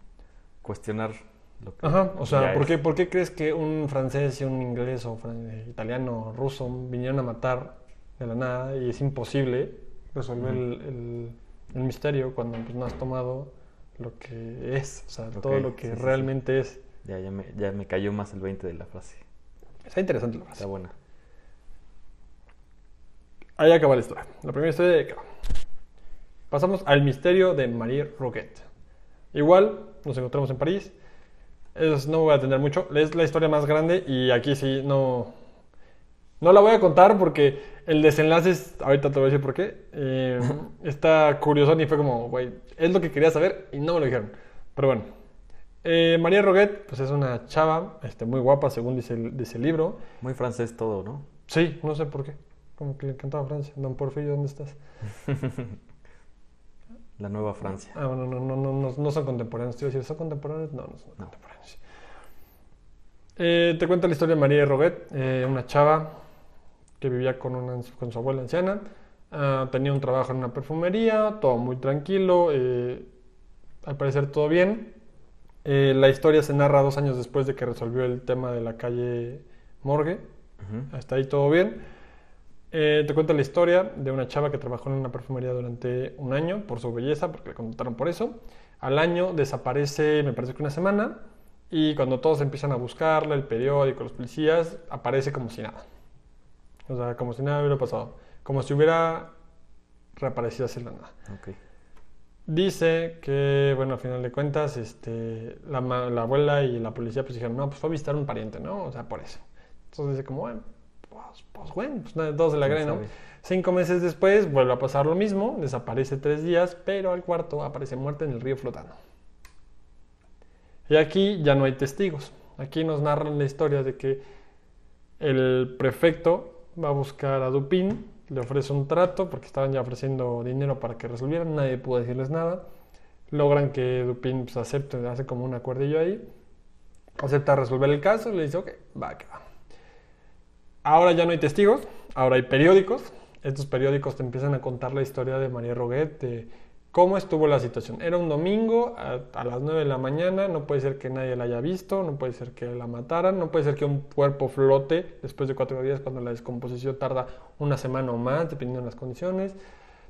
cuestionar lo que Ajá, o sea, ¿por qué, por qué crees que un francés y un inglés o fran- eh, italiano o ruso vinieron a matar de la nada y es imposible resolver el, el- el misterio cuando pues, no has tomado lo que es, o sea, todo lo que sí, sí, sí. realmente es? Ya, ya, me, ya me cayó más el 20 de la frase. Está interesante la frase. Está buena. Ahí acaba la historia. La primera historia acaba. Pasamos al misterio de Marie Roquette. Igual, nos encontramos en París. Es- no voy a atender mucho. Es la historia más grande y aquí sí no. No la voy a contar porque el desenlace es. Ahorita te voy a decir por qué. eh, está curioso y fue como, güey, es lo que quería saber y no me lo dijeron. Pero bueno. Eh, María Roguet, pues es una chava este, muy guapa, según dice el, dice el libro. Muy francés todo, ¿no? Sí, no sé por qué. Como que le encantaba Francia. Don Porfirio, ¿dónde estás? <laughs> La nueva Francia. Ah, bueno, no, no, no, no, no son contemporáneos. Te iba a decir, ¿son contemporáneos? No, no son No. contemporáneos. Eh, te cuento la historia de María Roguet, eh, una chava que vivía con, una, con su abuela anciana. Ah, tenía un trabajo en una perfumería, todo muy tranquilo. eh, al parecer todo bien. Eh, la historia se narra dos años después de que resolvió el tema de la calle Morgue. Hasta ahí todo bien. Eh, te cuento la historia de una chava que trabajó en una perfumería durante un año por su belleza, porque le contrataron por eso. Al año desaparece, me parece que una semana, y cuando todos empiezan a buscarla, el periódico, los policías, aparece como si nada. O sea, como si nada hubiera pasado. Como si hubiera reaparecido de la nada. Dice que, bueno, al final de cuentas, este, la, abuela y la policía pues dijeron, no, pues fue a visitar un pariente, ¿no? O sea, por eso. Entonces dice como, bueno, pues, pues bueno, pues todos se la ¿Quién creen, ¿no? sabe? Cinco meses después vuelve a pasar lo mismo, desaparece tres días, pero al cuarto aparece muerta en el río flotando. Y aquí ya no hay testigos. Aquí nos narran la historia de que el prefecto va a buscar a Dupin, le ofrece un trato porque estaban ya ofreciendo dinero para que resolvieran, nadie pudo decirles nada. Logran que Dupin pues, acepte, hace como un acuerdillo ahí, acepta resolver el caso y le dice, ok, va, que va. Ahora ya no hay testigos, ahora hay periódicos. Estos periódicos te empiezan a contar la historia de María Roguet, cómo estuvo la situación. Era un domingo a, a las 9 de la mañana, no puede ser que nadie la haya visto, no puede ser que la mataran, no puede ser que un cuerpo flote después de cuatro días cuando la descomposición tarda una semana o más, dependiendo de las condiciones.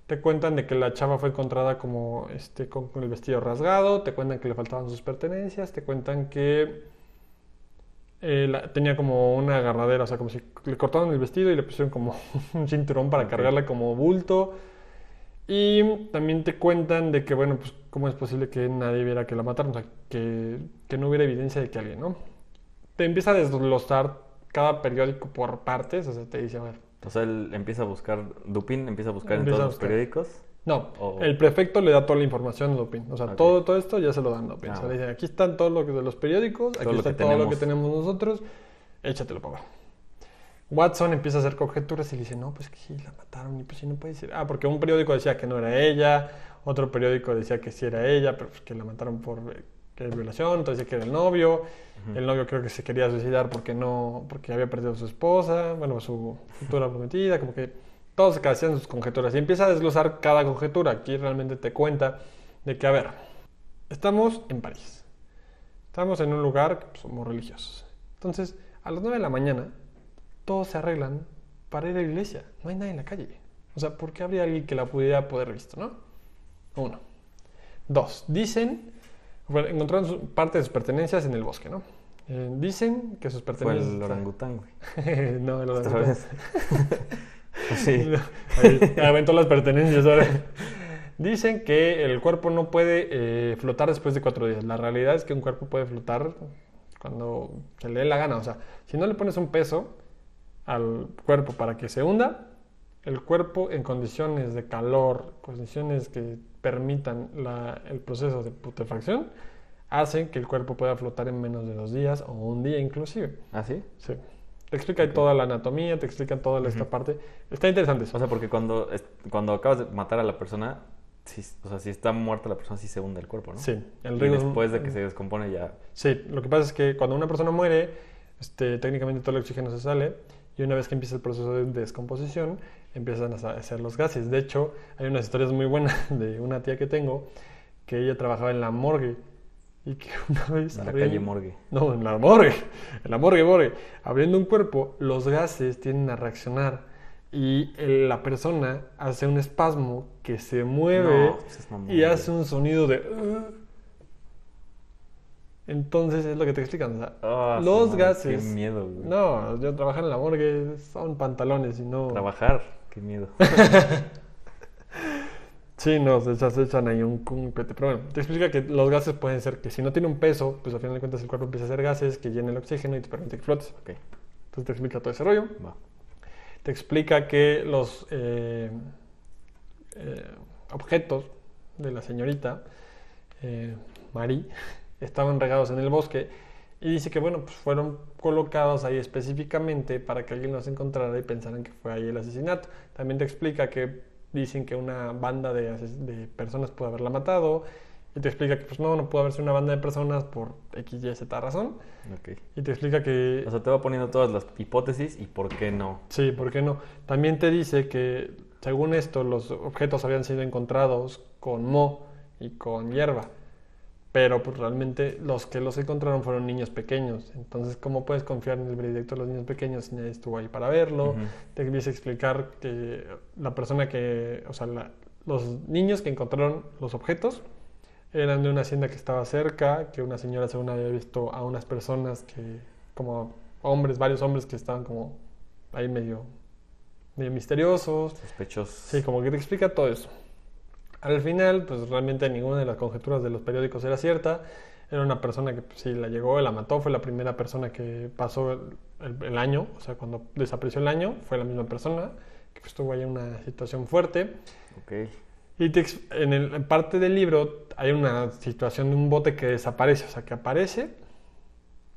Te cuentan de que la chava fue encontrada como este, con, con el vestido rasgado, te cuentan que le faltaban sus pertenencias, te cuentan que eh, la- tenía como una agarradera, o sea, como si le cortaron el vestido y le pusieron como <laughs> un cinturón para cargarla como bulto. Y también te cuentan de que, bueno, pues, ¿cómo es posible que nadie viera que la mataron? O sea, que, que no hubiera evidencia de que alguien, ¿no? Te empieza a desglosar cada periódico por partes, o sea, te dice, a ver, O sea, él empieza a buscar, Dupin empieza a buscar en todos los periódicos. No, el prefecto le da toda la información a Dupin. O sea, todo, todo esto ya se lo dan a Dupin. Ah, o sea, le dicen, aquí están todos los de los periódicos, Todo aquí lo está todo lo que tenemos nosotros, échatelo para abajo. Watson empieza a hacer conjeturas y le dice, no, pues que sí, la mataron y pues sí, no puede ser. Ah, porque un periódico decía que no era ella, otro periódico decía que sí era ella, pero pues que la mataron por eh, que violación, otro decía que era el novio. Ujú. El novio creo que se quería suicidar porque no, porque había perdido a su esposa, bueno, su futura prometida, como que todos hacían sus conjeturas. Y empieza a desglosar cada conjetura. Aquí realmente te cuenta de que, a ver, estamos en París. Estamos en un lugar que pues, somos religiosos. Entonces, a las 9 de la mañana, todos se arreglan para ir a la iglesia. No hay nadie en la calle. O sea, ¿por qué habría alguien que la pudiera poder visto, no? Uno. Dos. Dicen, bueno, encontraron su- parte de sus pertenencias en el bosque, ¿no? Eh, dicen que sus Fue pertenencias... el orangután, güey. <laughs> no, el orangután. vez. <laughs> sí. Ahí, aventó las pertenencias ahora. Dicen que el cuerpo no puede eh, flotar después de cuatro días. La realidad es que un cuerpo puede flotar cuando se le dé la gana. O sea, si no le pones un peso al cuerpo para que se hunda, el cuerpo en condiciones de calor, condiciones que permitan la- el proceso de putrefacción, hacen que el cuerpo pueda flotar en menos de dos días o un día inclusive. ¿Ah, sí? Sí. Te explica ahí Ok. toda la anatomía, te explica toda esta Ujú. parte. Está interesante eso. O sea, porque cuando, cuando acabas de matar a la persona, sí, o sea, si está muerta la persona, sí se hunde el cuerpo, ¿no? Sí, el Y riesgo es- después de que se descompone ya... Sí, lo que pasa es que cuando una persona muere, este, técnicamente todo el oxígeno se sale y una vez que empieza el proceso de descomposición, empiezan a hacer los gases. De hecho, hay unas historias muy buenas <laughs> de una tía que tengo que ella trabajaba en la morgue y que <laughs> una vez... En la calle Morgue. No, en la morgue, en la morgue, morgue. Abriendo un cuerpo, los gases tienden a reaccionar y la persona hace un espasmo que se mueve No, pues es y hace un sonido de... Entonces es lo que te explican. o sea, Ah, los madre, gases... Qué miedo, güey. No, yo trabajar en la morgue son pantalones y no... Trabajar, qué miedo. <laughs> Sí, no, se, se echan ahí un, un. Pero bueno, te explica que los gases pueden ser que si no tiene un peso, pues al final de cuentas el cuerpo empieza a hacer gases que llenen el oxígeno y te permite que flotes. ok, Entonces te explica todo ese rollo. va. Te explica que los eh, eh, objetos de la señorita eh, Marie estaban regados en el bosque y dice que bueno, pues fueron colocados ahí específicamente para que alguien los encontrara y pensaran que fue ahí el asesinato. También te explica que dicen que una banda de, personas pudo haberla matado y te explica que pues no, no pudo haber sido una banda de personas por X, Y, Z razón. Y te explica que O sea, te va poniendo todas las hipótesis y por qué no. Sí, ¿por qué no? También te dice que, según esto, los objetos habían sido encontrados con moho y con hierba. Pero pues realmente los que los encontraron fueron niños pequeños. Entonces, ¿cómo puedes confiar en el veredicto de los niños pequeños si nadie estuvo ahí para verlo? Te empieza a explicar que la persona que, o sea, la- los niños que encontraron los objetos eran de una hacienda que estaba cerca, que una señora según había visto a unas personas que, como hombres, varios hombres que estaban como ahí medio, medio misteriosos. Sospechosos. Sí, como que te explica todo eso. Al final, pues realmente ninguna de las conjeturas de los periódicos era cierta. Era una persona que pues, sí la llegó, la mató, fue la primera persona que pasó el, el- el año, o sea, cuando desapareció el año, fue la misma persona que pues, estuvo ahí en una situación fuerte. Ok. Y te en, el- en parte del libro hay una situación de un bote que desaparece, o sea, que aparece,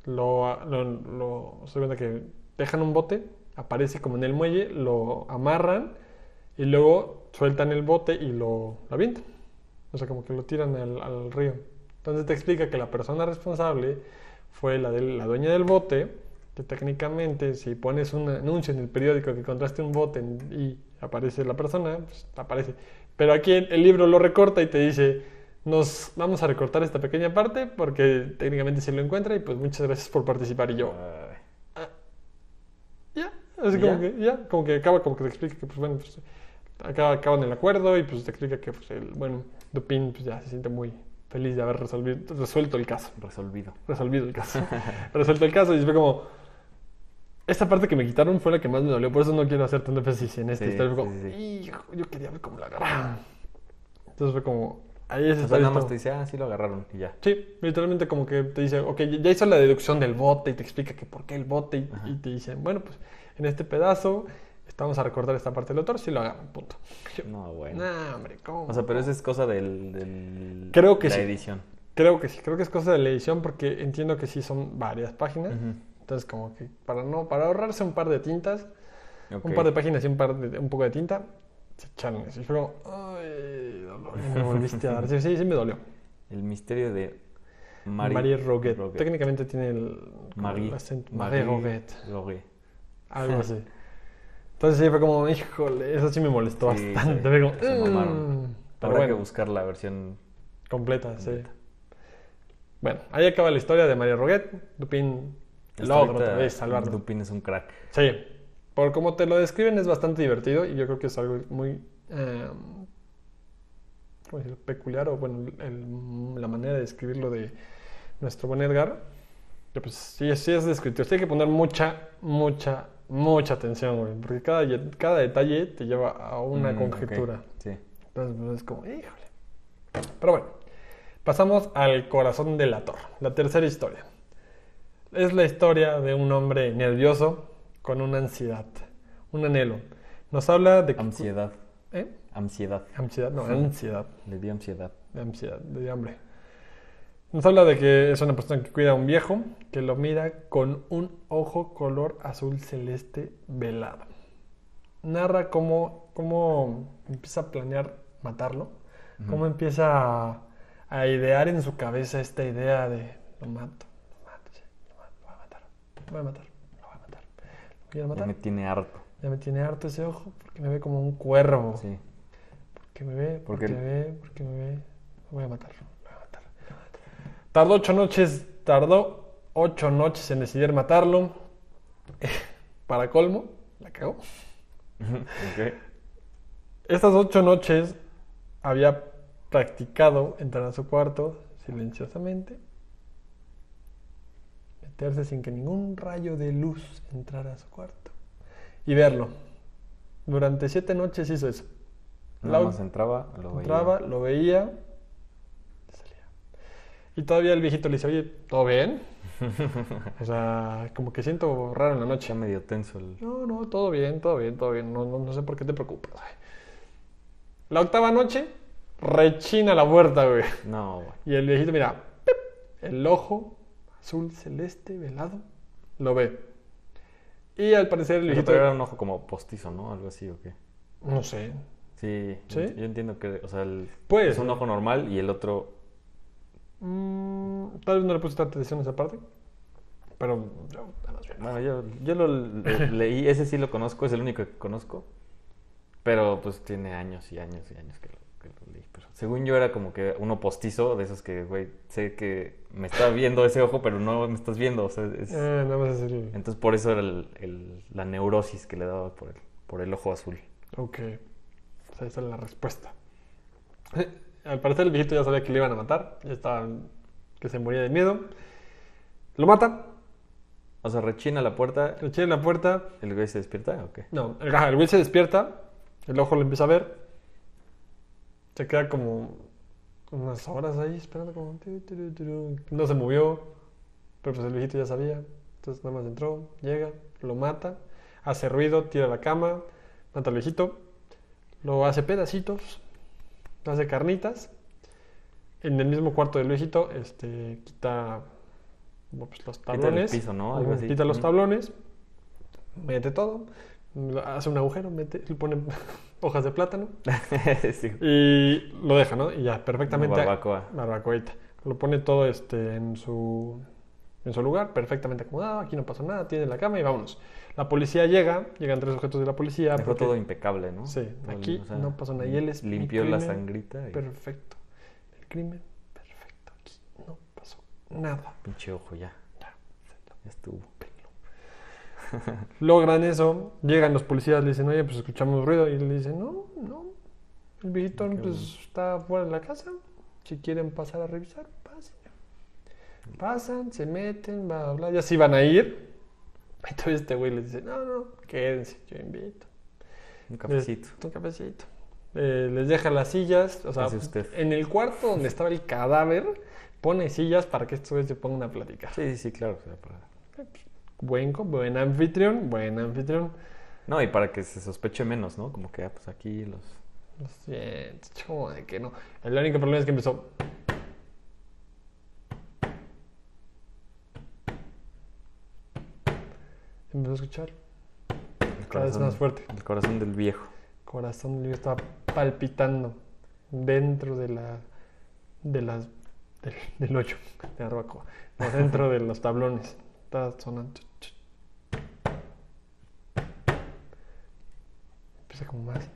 lo, lo, lo- se cuenta que dejan un bote, aparece como en el muelle, lo amarran y luego sueltan el bote y lo, lo avientan. O sea, como que lo tiran al, al río. Entonces te explica que la persona responsable fue la, del- la dueña del bote, que técnicamente si pones un anuncio en el periódico que encontraste un bote y aparece la persona, pues aparece. Pero aquí el, el libro lo recorta y te dice, nos vamos a recortar esta pequeña parte porque técnicamente se lo encuentra y pues muchas gracias por participar. Y yo, Ay, ya, así ¿Y como ya? que, ya, como que acaba, como que te explica que, pues bueno, pues, acaba, acaban el acuerdo y pues te explica que, pues, el, bueno, Dupin pues, ya se siente muy feliz de haber resolvido, resuelto el caso, resolvido. resolvido el caso, <laughs> resuelto el caso y fue como, esta parte que me quitaron fue la que más me dolió, por eso no quiero hacer tanto énfasis en esta Sí, historia, fue como, sí, sí, hijo, yo quería ver cómo la agarraron. Entonces fue como, ahí es O sea, nada más te dice, ah, sí lo agarraron y ya. Sí, literalmente como que te dice, ok, ya hizo la deducción del bote y te explica que por qué el bote y, y te dicen, bueno, pues en este pedazo estamos a recordar esta parte del autor, si lo hagan, punto. Yo, No, bueno. nah, hombre, ¿cómo? O sea, pero esa es cosa del, del- Creo que la sí. edición. Creo que sí, creo que es cosa de la edición porque entiendo que sí son varias páginas. Entonces como que para no, para ahorrarse un par de tintas, un par de páginas y un par de, un poco de tinta, se echaron eso. Y fue como, ay, dolor, me volviste a dar. Sí, sí, sí me dolió. El misterio de Marie, Marie Roguet. Técnicamente tiene el, Marie, el acento. Marie Roguet. Roguet. Algo así. <laughs> Entonces sí fue como, híjole, eso sí me molestó Sí, bastante. sí, Fue como, se mamaron. "Mm". Pero Habrá que buscar la versión completa, sí. completa. Bueno, ahí acaba la historia de María Roguet. Dupin logra otra vez salvarlo. Dupin es un crack. Sí, por como te lo describen es bastante divertido y yo creo que es algo muy eh, ¿cómo decirlo? peculiar o bueno, el- la manera de describirlo de nuestro buen Edgar. Que pues sí, sí es descriptivo. Sí hay que poner mucha, mucha, mucha atención, güey, porque cada, cada detalle te lleva a una Mm, conjetura. Sí. Entonces pues, es como, híjole. Pero bueno, pasamos al corazón del ator, la tercera historia. Es la historia de un hombre nervioso con una ansiedad, un anhelo. Nos habla de... que- Ansiedad. ¿Eh? Ansiedad. Ansiedad, no, ansiedad, Le di ansiedad. de ansiedad, de hambre. Nos habla de que es una persona que cuida a un viejo, que lo mira con un ojo color azul celeste velado. Narra cómo, cómo empieza a planear matarlo, cómo empieza a, a idear en su cabeza esta idea de lo mato, lo mato, sí, lo mato, lo voy a matar, lo voy a matar, lo voy a matar, lo quiero Ya matar. me tiene harto. Ya me tiene harto ese ojo porque me ve como un cuervo. Sí. Porque me ve, Porque me ve, porque me ve. Lo voy a matar, lo voy a matar, lo voy a matar. Tardó ocho noches, tardó ocho noches en decidir matarlo. <laughs> Para colmo, la cagó. Ok. Estas ocho noches había practicado entrar a su cuarto silenciosamente, meterse sin que ningún rayo de luz entrara a su cuarto y verlo. Durante siete noches hizo eso. Nada La- más entraba, lo veía. Entraba, lo veía. Y todavía el viejito le dice, oye, ¿todo bien? <laughs> o sea, como que siento raro en la noche. Ya medio tenso el... No, no, todo bien, todo bien, todo bien. No, no, no sé por qué te preocupas. güey. La octava noche, rechina la puerta, güey. No, güey. Y el viejito, mira, ¡pip! el ojo azul celeste velado, lo ve. Y al parecer el Pero viejito, era un ojo como postizo, ¿no? Algo así, ¿o qué? no sé, Sí, ¿Sí? Yo, entiendo que, o sea, el, Puede es un ojo normal y el otro... Mm, tal vez no le puse tanta atención a esa parte. Pero yo. Bueno, yo, yo lo le- <laughs> leí, ese sí lo conozco, es el único que conozco. Pero pues tiene años y años y años que lo, que lo leí. Pero según yo era como que uno postizo, de esos que, güey, sé que me está viendo ese ojo, pero no me estás viendo. O sea, es- Eh, es el... Entonces por eso era el- el- la neurosis que le daba por el, por el ojo azul. Ok. O sea, esa es la respuesta. Al parecer el viejito ya sabía que le iban a matar. Ya estaba... Que se moría de miedo. Lo mata. O sea, rechina la puerta, en la puerta. el güey se despierta, ¿o qué? No, el, güey se despierta. El ojo lo empieza a ver. Se queda como unas horas ahí esperando como... No se movió, pero pues el viejito ya sabía. Entonces nada más entró, llega, lo mata, hace ruido, tira la cama, mata al viejito, lo hace pedacitos, hace carnitas. En el mismo cuarto del viejito, este, quita pues, los Quita tablones. piso, ¿no? Algo Ujú, así. Quita los tablones, mete todo, hace un agujero, mete, le pone <laughs> hojas de plátano <laughs> sí. y lo deja, ¿no? Y ya, perfectamente. Una barbacoa. Barbacoita. Lo pone todo este en su, en su lugar, perfectamente acomodado. Aquí no pasó nada, tiene la cama y vámonos. La policía llega, llegan tres sujetos de la policía. Dejó porque- todo impecable, ¿no? Sí, aquí no pasó nada. Y él es Limpió la sangrita y Perfecto. El crimen, perfecto. Aquí no pasó nada. pinche ojo ya. Ya. Ya estuvo. Logran <laughs> eso, llegan los policías, le dicen, oye, pues escuchamos ruido. Y le dicen, no, no. El viejito pues, está fuera de la casa. Si quieren pasar a revisar, pasen. Pasan, se meten, bla, bla, bla. Ya se iban a ir. <laughs> Y todavía este güey les dice, no, no, quédense, yo invito. Un cafecito. Les- un cafecito. Eh, les deja las sillas. O sea, usted. en el cuarto donde estaba el cadáver, pone sillas para que estos güeyes se pongan a platicar. Sí, sí, sí, claro. Buen, buen anfitrión, buen anfitrión. No, y para que se sospeche menos, ¿no? Como que, ah, pues aquí los... Lo siento, como de que no. El único problema es que empezó. Empezó a escuchar. El Cada vez más fuerte. El corazón del viejo. Corazón del niño estaba palpitando dentro de la. de las. del, <laughs> del hoyo de. No, dentro de los tablones. Estaba sonando. Empieza como más.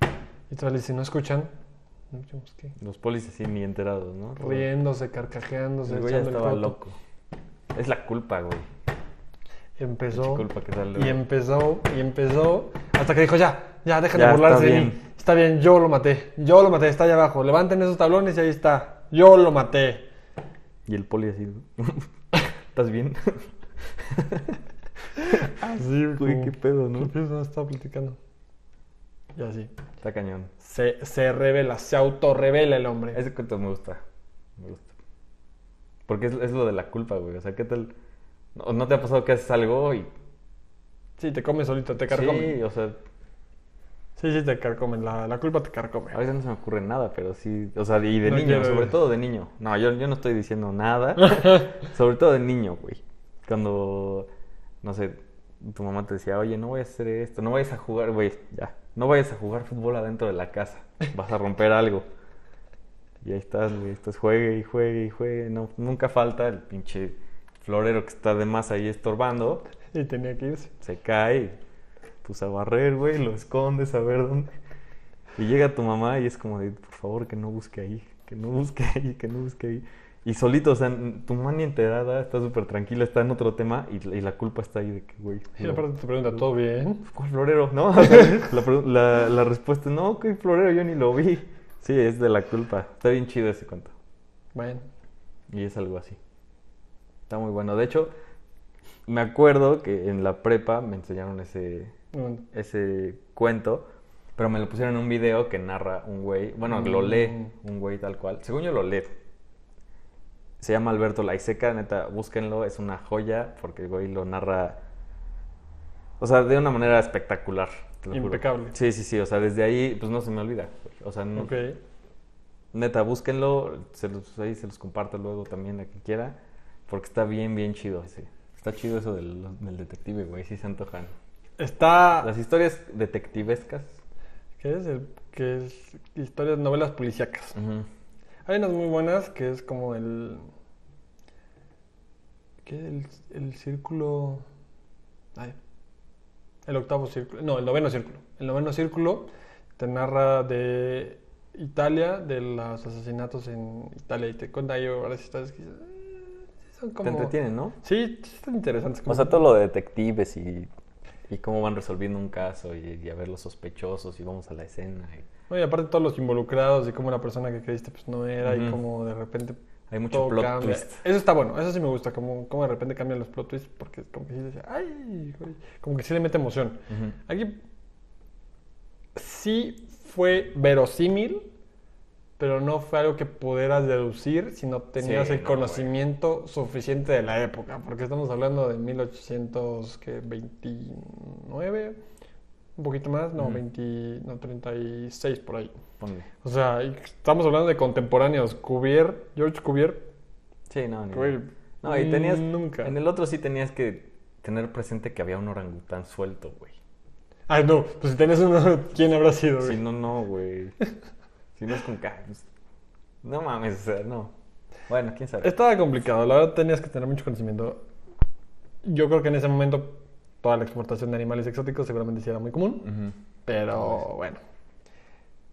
Y todavía dice, ¿no escuchan? No escuchamos qué. Los polis así ni enterados, ¿no? Riéndose, carcajeándose, El güey ya el estaba loco. Es la culpa, güey. Empezó y empezó y empezó hasta que dijo ya, ya dejen Ya, de burlarse está de mí. Está bien, yo lo maté, yo lo maté, está allá abajo. Levanten esos tablones y ahí está. Yo lo maté. Y el poli así. <laughs> ¿Estás bien? <laughs> Así, Güey, qué pedo, ¿no? no estaba platicando. Y así. Está cañón. Se, se revela, se autorrevela el hombre. Ese cuento me gusta. Me gusta. Porque es, es lo de la culpa, güey. O sea, ¿qué tal? ¿No, no te ha pasado que haces algo y... Sí, te come solito, te carcome. Sí, o sea, Sí, sí, te carcomen. La, la culpa te carcome. a veces no se me ocurre nada, pero sí... O sea, y de No niño, quiero- sobre todo de niño. No, yo, yo no estoy diciendo nada. <laughs> sobre todo de niño, güey. Cuando, no sé, tu mamá te decía, oye, no voy a hacer esto, no vayas a jugar, güey, ya. No vayas a jugar fútbol adentro de la casa. Vas a romper algo. Y ahí estás, güey, estás juegue y juegue y juegue. No, nunca falta el pinche florero que está de más ahí estorbando. Y tenía que irse. Se cae, pues a barrer, güey, lo escondes a ver dónde. Y llega tu mamá y es como de, por favor, que no busque ahí, que no busque ahí, que no busque ahí. Y solito, o sea, tu mamá ni enterada, está súper tranquila, está en otro tema y, y la culpa está ahí de que, güey. Y no. aparte te pregunta, ¿todo bien? ¿Cuál florero? No, <laughs> o sea, la, la- la respuesta es, no, ¿qué florero? Yo ni lo vi. Sí, es de la culpa. Está bien chido ese cuento. Bueno. Y es algo así. Está muy bueno. De hecho, me acuerdo que en la prepa me enseñaron ese, ese cuento, pero me lo pusieron en un video que narra un güey, bueno, lo lee un güey tal cual. Según yo lo lee. Se llama Alberto Laiseca, neta, búsquenlo, es una joya porque el güey lo narra, o sea, de una manera espectacular. te lo juro. Impecable. Sí, sí, sí, o sea, desde ahí, pues no se me olvida. O sea, no, neta, búsquenlo, se los, ahí se los comparto luego también a quien quiera, porque está bien, bien chido ese. Está chido eso del, del detective, güey, sí se antojan. Está. Las historias detectivescas. ¿Qué es? El, que es historias, novelas policíacas. Hay unas muy buenas que es como el. ¿Qué? El, el círculo. Ay. El octavo círculo. No, el noveno círculo. El noveno círculo te narra de Italia, de los asesinatos en Italia. Y te cuenta ahí varias historias que dices, "Eh, sí son como. Te entretienen, ¿no? Sí, están interesantes. O sea, todo lo de detectives y, y cómo van resolviendo un caso y, y a ver los sospechosos y vamos a la escena. y- No, y aparte todos los involucrados y cómo la persona que creíste pues no era y cómo de repente Hay mucho plot cambia. twist. Eso está bueno, eso sí me gusta, como, como de repente cambian los plot twists porque como que sí ay, güey", como que sí le mete emoción. Aquí sí fue verosímil, pero no fue algo que pudieras deducir si no tenías Sí, el no, conocimiento suficiente de la época, porque estamos hablando de 1829, un poquito más, no, Ujú. 20, no, 36 por ahí. Ponle. O sea, estamos hablando de contemporáneos. Cuvier, George Cuvier, Sí, no, ni No, y tenías. Nunca. En el otro sí tenías que tener presente que había un orangután suelto, güey. Ay, no, pues si tenés uno, ¿quién habrá sido, Si güey? no, no, güey. <laughs> Si no es con K. pues, No mames, o sea, no. Bueno, quién sabe. Estaba complicado, la verdad tenías que tener mucho conocimiento. Yo creo que en ese momento toda la exportación de animales exóticos seguramente sí era muy común, pero bueno.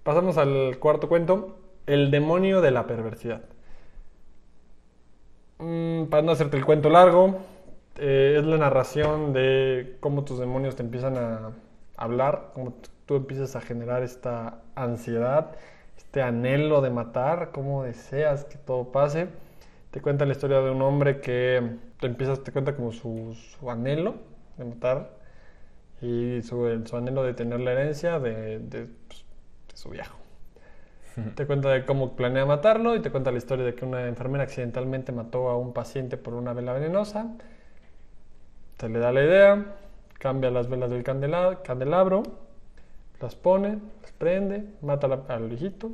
Pasamos al cuarto cuento, El demonio de la perversidad. Mm, para no hacerte el cuento largo, eh, es la narración de cómo tus demonios te empiezan a hablar, cómo tú empiezas a generar esta ansiedad, este anhelo de matar, cómo deseas que todo pase. Te cuenta la historia de un hombre que te empiezas, te cuenta como su, su anhelo de matar y su, el- su anhelo de tener la herencia de, de, pues, de su viejo. <laughs> Te cuenta de cómo planea matarlo y te cuenta la historia de que una enfermera accidentalmente mató a un paciente por una vela venenosa. Se le da la idea, cambia las velas del candela- candelabro, las pone, las prende, mata la- al viejito,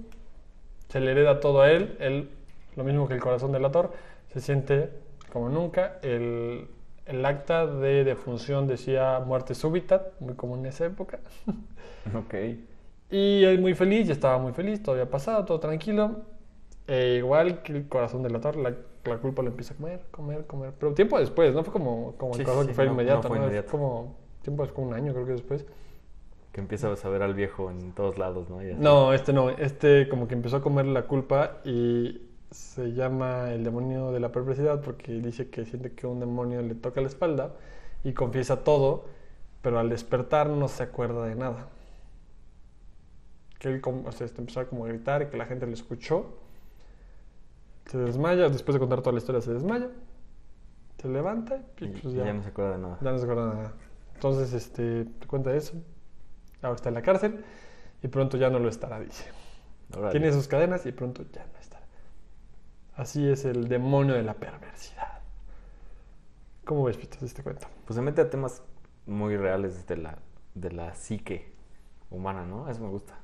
se le hereda todo a él, él, lo mismo que el corazón del ator, se siente como nunca. El, el acta de defunción decía muerte súbita, muy común en esa época. <laughs> Ok. Y él muy feliz, ya estaba muy feliz, todo había pasado, todo tranquilo. E igual que el corazón del ator, la, la culpa lo empieza a comer, comer, comer. Pero tiempo después, no fue como, como Sí, el corazón sí, que fue no- no inmediato, fue ¿no? inmediato. Fue como tiempo después, un año creo que después. Que empiezas a ver al viejo en todos lados, ¿no? No, este no, este como que empezó a comer la culpa y se llama el demonio de la perversidad porque dice que siente que un demonio le toca la espalda y confiesa todo, pero al despertar no se acuerda de nada. Que él como- o sea, este, empezó a como a gritar y que la gente le escuchó. Se desmaya, después de contar toda la historia se desmaya, se levanta y, Y, pues y ya, ya no se acuerda de nada. ya no se acuerda de nada. Entonces, este, te cuenta eso. Ahora está en la cárcel y pronto ya no lo estará, dice. Órale. Tiene sus cadenas y pronto ya no estará. Así es el demonio de la perversidad. ¿Cómo ves, Pitos, este cuento? Pues se mete a temas muy reales de la, de la psique humana, ¿no? Eso me gusta.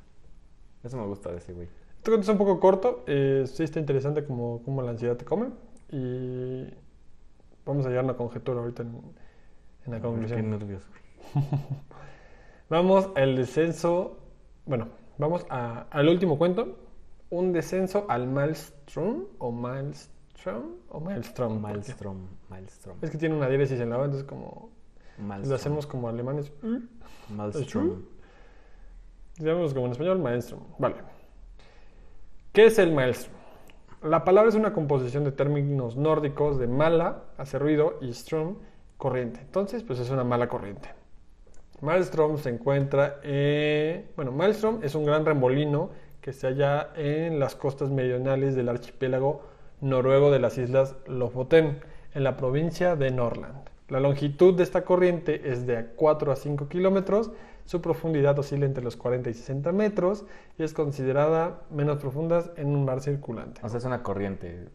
Eso me gusta de ese güey. Este cuento es un poco corto, eh, sí está interesante como, como la ansiedad te come y vamos a llegar a una conjetura ahorita en, en la Qué conclusión. nervios, güey. <laughs> Vamos al descenso, bueno, vamos a- al último cuento, un descenso al Maelstrom o Maelstrom o Maelstrom. Maelstrom. Maelstrom. Es que tiene una diéresis en la O, entonces como Maelstrom. lo hacemos como alemanes. Maelstrom. Digamos como en español, maelstrom. Vale. ¿Qué es el maelstrom? La palabra es una composición de términos nórdicos de mala, hace ruido, y strom, corriente. Entonces, pues es una mala corriente. Maelstrom se encuentra en... Bueno, Maelstrom es un gran remolino que se halla en las costas meridionales del archipiélago noruego de las islas Lofoten, en la provincia de Norland. La longitud de esta corriente es de 4 a 5 kilómetros, su profundidad oscila entre los 40 y 60 metros y es considerada menos profunda en un mar circulante. O sea, es una corriente.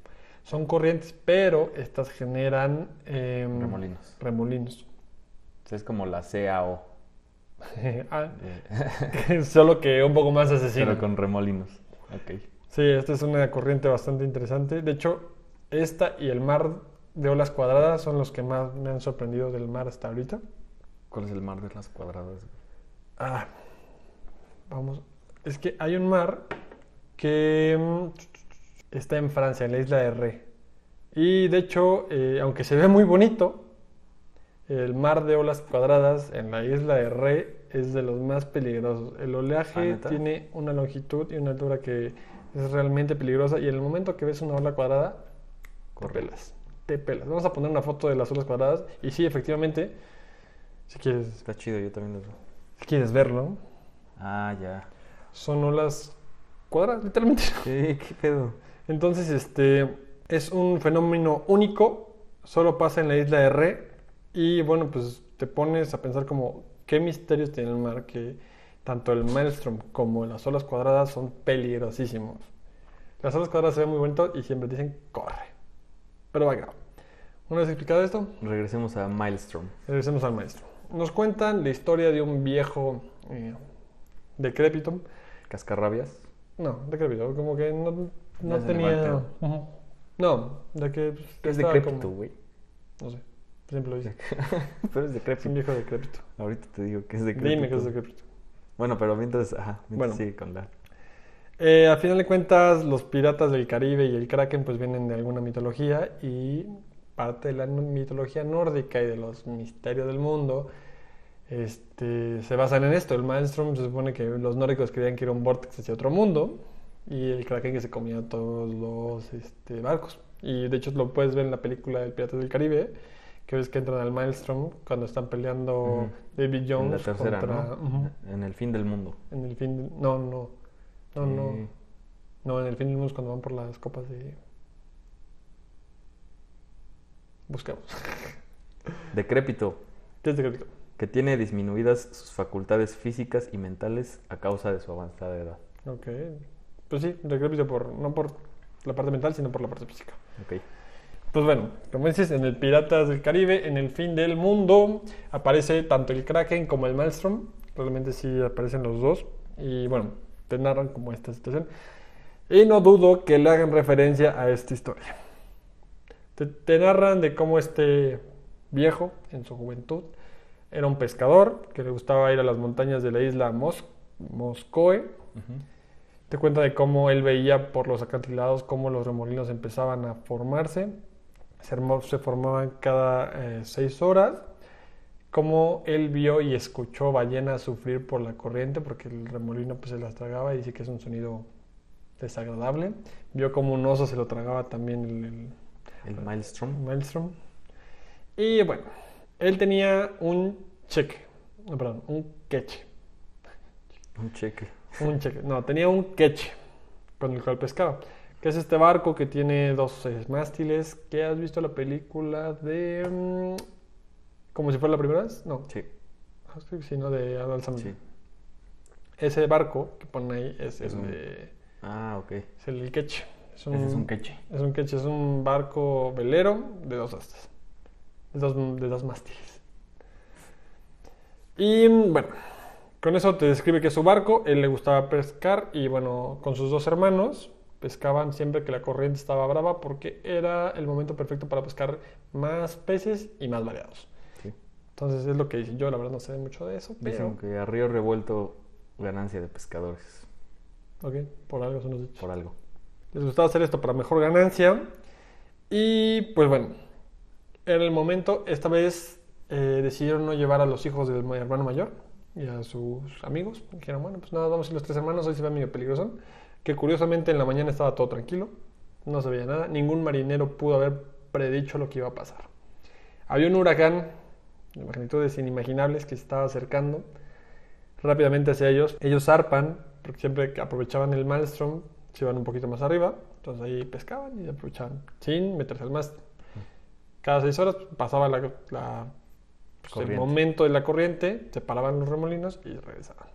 Son corrientes, pero estas generan em, Remolinos. remolinos. O sea, es como la CAO. <laughs> Ah, eh, <laughs> Solo que un poco más asesino. pero con remolinos. Ok. Sí, esta es una corriente bastante interesante. De hecho, esta y el mar de olas cuadradas son los que más me han sorprendido del mar hasta ahorita. ¿Cuál es el mar de las cuadradas? Ah, vamos. Es que hay un mar que mm, está en Francia, en la isla de Ré. Y de hecho, eh, aunque se ve muy bonito, el mar de olas cuadradas en la isla de Ré es de los más peligrosos. El ¿Ah, oleaje neta? tiene una longitud y una altura que es realmente peligrosa. Y en el momento que ves una ola cuadrada, te Corre. pelas. Te pelas. Vamos a poner una foto de las olas cuadradas. Y sí, efectivamente, si quieres, Está chido, yo también lo veo. si quieres verlo, Ah, ya. son olas cuadradas, literalmente. ¿Qué, qué pedo? Entonces, este es un fenómeno único, solo pasa en la isla de Re y bueno, pues te pones a pensar como qué misterios tiene el mar que tanto el maelstrom como las olas cuadradas son peligrosísimos. Las alas cuadradas se ven muy bonito y siempre dicen corre. Pero vaya, una vez explicado esto, Regresemos a Maelstrom. regresemos al maestro. Nos cuentan la historia de un viejo eh, decrépito. Cascarrabias. No, decrépito, como que no, no tenía. No, de que. pues, Es decrépito, como- güey. No sé, siempre lo dice. <laughs> Pero es Es decrépito. un viejo decrépito. Ahorita te digo que es decrépito. Dime que es decrépito. Bueno, pero mientras, ajá, mientras Bueno. sigue con la... Eh, a final de cuentas, los piratas del Caribe y el Kraken pues vienen de alguna mitología y parte de la mitología nórdica y de los misterios del mundo este, se basan en esto. El Maelstrom se supone que los nórdicos creían que era un vortex hacia otro mundo y el Kraken que se comía todos los este, barcos. Y de hecho lo puedes ver en la película del Piratas del Caribe, que ves que entran al Maelstrom cuando están peleando. David En Jones la tercera, contra... ¿no? En el fin del mundo. En el fin... No, no. No, no. No, en el fin del mundo es cuando van por las copas de... Buscamos. <laughs> Decrépito, ¿Qué es decrépito? que tiene disminuidas sus facultades físicas y mentales a causa de su avanzada edad. Ok. Pues sí, decrépito por, no por la parte mental, sino por la parte física. Ok. Pues bueno, como dices, en el Piratas del Caribe, en el fin del mundo, aparece tanto el Kraken como el Maelstrom. Realmente sí aparecen los dos. Y bueno, te narran como esta situación. Y no dudo que le hagan referencia a esta historia. Te, te narran de cómo este viejo, en su juventud, era un pescador que le gustaba ir a las montañas de la isla Mos Moscoe. Te cuenta de cómo él veía por los acantilados cómo los remolinos empezaban a formarse. Se, formaban cada eh, seis horas. Cómo él vio y escuchó ballenas sufrir por la corriente porque el remolino pues, se las tragaba y dice que es un sonido desagradable. Vio como un oso se lo tragaba también el- el, El Maelstrom. Maelstrom. Y bueno, él tenía un cheque, no, perdón, un queche. Un cheque. Un cheque, no, tenía un queche con el cual pescaba. Que es este barco que tiene dos eh, mástiles. ¿Qué has visto la película de. mm, como si fuera la primera vez? No, Sí, Ah, creo que sí, no, de Adal sí. Ese barco que ponen ahí es, Es el, un- de- Ah, ok. es el queche. Es Ese es un queche. Es un queche, es un barco velero de dos astas. De dos, de dos mástiles. Y bueno, con eso te describe que es su barco. Él le gustaba pescar y bueno, con sus dos hermanos pescaban siempre que la corriente estaba brava porque era el momento perfecto para pescar más peces y más variados. Sí. Entonces es lo que dice. Yo la verdad no sé mucho de eso, Dicen pero... que a río revuelto ganancia de pescadores. Ok, por algo son los dichos. Por algo. Les gustaba hacer esto para mejor ganancia. Y pues bueno, era el momento. Esta vez eh, decidieron no llevar a los hijos del ma- hermano mayor y a sus amigos. Dijeron, bueno, pues nada, vamos a ir los tres hermanos. Hoy se va medio peligroso. Que curiosamente en la mañana estaba todo tranquilo. No se veía nada. Ningún marinero pudo haber predicho lo que iba a pasar. Había un huracán de magnitudes inimaginables que se estaba acercando rápidamente hacia ellos. Ellos zarpan, porque siempre que aprovechaban el maelstrom, se iban un poquito más arriba, entonces ahí pescaban y aprovechaban, sin meterse al mástil. Cada seis horas pasaba la, la- pues, el momento de la corriente, se paraban los remolinos y regresaban.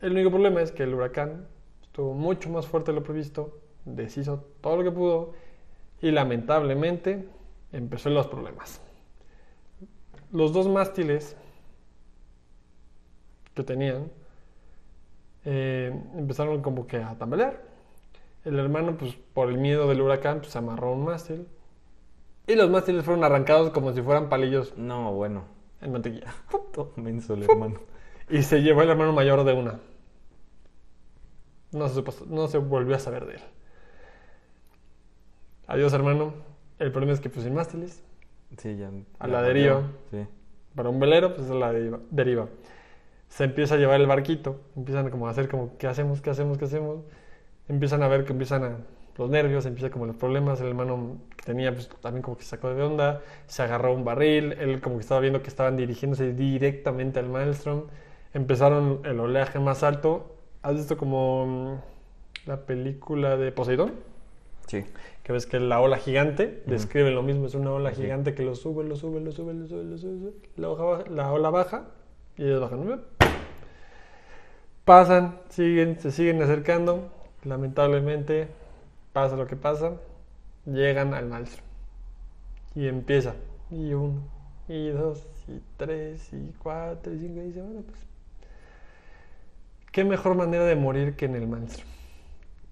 El único problema es que el huracán estuvo mucho más fuerte de lo previsto, deshizo todo lo que pudo y lamentablemente empezó los problemas. Los dos mástiles que tenían eh, empezaron como que a tambalear. El hermano, pues por el miedo del huracán, pues se amarró un mástil. Y los mástiles fueron arrancados como si fueran palillos No, bueno. en mantequilla. <laughs> Todo menso el hermano. Y se llevó el hermano mayor de una. No se, supo- no se volvió a saber de él. Adiós, hermano. El problema es que pues sin mástiles. Sí, ya. A la deriva. Sí. Para un velero, pues es la deriva, deriva. Se empieza a llevar el barquito. Empiezan como a hacer como, ¿qué hacemos? ¿Qué hacemos? ¿Qué hacemos? Empiezan a ver que empiezan a... Los nervios, empiezan como los problemas. El hermano que tenía, pues también como que se sacó de onda. Se agarró a un barril. Él como que estaba viendo que estaban dirigiéndose directamente al Maelstrom. Empezaron el oleaje más alto. ¿Has visto como mm, la película de Poseidón? Sí. que ves que la ola gigante describe lo mismo, es una ola Sí. gigante que lo sube, lo sube, lo sube, lo sube, lo sube, lo sube. La, hoja baja- la ola baja y ellos bajan. Pasan, siguen, se siguen acercando. Lamentablemente, pasa lo que pasa, llegan al maestro. Y empieza. Y uno, y dos, y tres, y cuatro, y cinco, y dice, bueno, pues, ¿qué mejor manera de morir que en el maestro?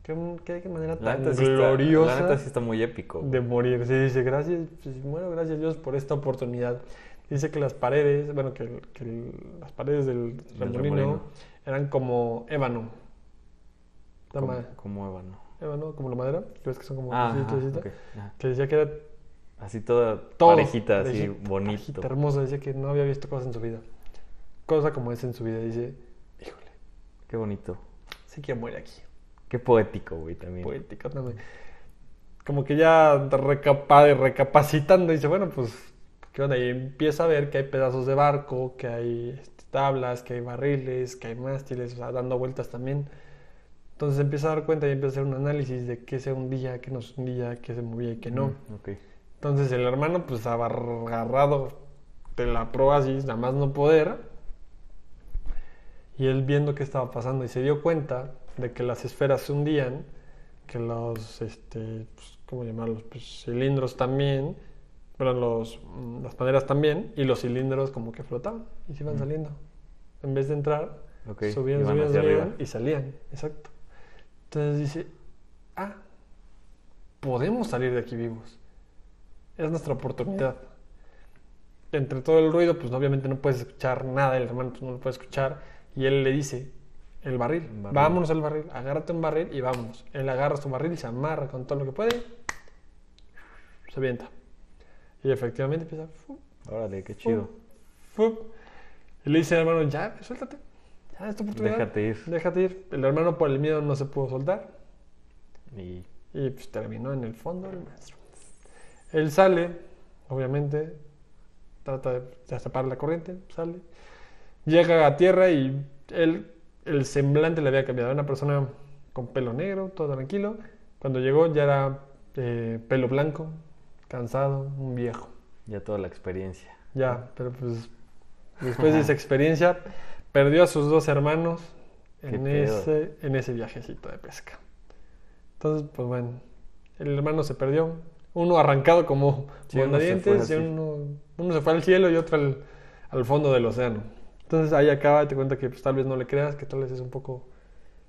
¿Qué, qué manera tan sí está, gloriosa la neta sí está muy épico. de morir? Sí, dice, gracias, pues, bueno, gracias Dios por esta oportunidad. Dice que las paredes, bueno, que, las paredes del remolino remolino. eran como ébano. Como, como ébano. ébano, como la madera, que ves que son como Ah, ajá, ajá. que decía que era Así toda todo parejita, así bonito. parejita, hermosa, decía que no había visto cosas en su vida. Cosa como esa en su vida, dice, Qué bonito. sí que muere aquí. Qué poético, güey, también. Poética también. Como que ya recapa- recapacitando, dice, bueno, pues, ¿qué onda? Y empieza a ver que hay pedazos de barco, que hay este, tablas, que hay barriles, que hay mástiles, o sea, dando vueltas también. Entonces empieza a dar cuenta y empieza a hacer un análisis de qué se hundía, qué no se hundía, qué se movía y qué no. Mm. Entonces el hermano, pues, agarrado de la proa así, nada más no poder. Y él viendo qué estaba pasando y se dio cuenta de que las esferas se hundían, que los, este, pues, ¿cómo llamarlos? Pues cilindros también, pero los, mm, las maderas también, y los cilindros como que flotaban y se iban Mm. saliendo. En vez de entrar, Ok, subían, subían, hacia subían arriba. y salían, exacto. Entonces dice, ah, podemos salir de aquí vivos. Es nuestra oportunidad. Entre todo el ruido, pues obviamente no puedes escuchar nada, el hermano pues, no lo puede escuchar, y él le dice, el barril, El barril. vámonos al barril, agárrate un barril y vámonos. Él agarra su barril y se amarra con todo lo que puede, se avienta. Y efectivamente empieza, Órale, qué chido. y le dice al hermano, ya, suéltate, ya es tu oportunidad. Déjate ir. Déjate ir. El hermano por el miedo no se pudo soltar Y y pues terminó en el fondo del maestro. Él sale, obviamente, trata de destapar la corriente, sale, llega a tierra y él, el semblante le había cambiado. Era una persona con pelo negro, todo tranquilo. Cuando llegó ya era eh, pelo blanco, cansado, un viejo. ya toda la experiencia. Ya, pero pues después de esa experiencia perdió a sus dos hermanos en ese, en ese viajecito de pesca. Entonces, pues bueno, el hermano se perdió. Uno arrancado como Sí, uno se fue y uno, uno se fue al cielo y otro al, al fondo del océano. Entonces ahí acaba y te cuenta que pues, tal vez no le creas, que tal vez es un poco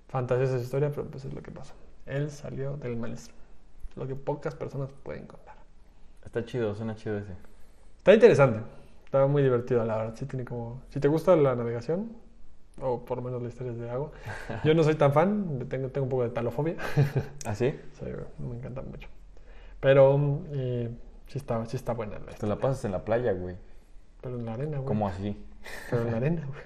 fantasiosa esa historia, pero pues es lo que pasa. Él salió del maestro. Lo que pocas personas pueden contar. Está chido, suena chido ese. Está interesante. Está muy divertido, la verdad. Sí tiene como... Si te gusta la navegación, o por lo menos las historias de agua. <laughs> Yo no soy tan fan, tengo, tengo un poco de talofobia. <laughs> ¿Ah, sí? Sí, me encanta mucho. Pero eh, sí, está, sí está buena la Te la pasas en la playa, güey. Pero en la arena, güey. ¿Cómo así? Pero en la arena, güey.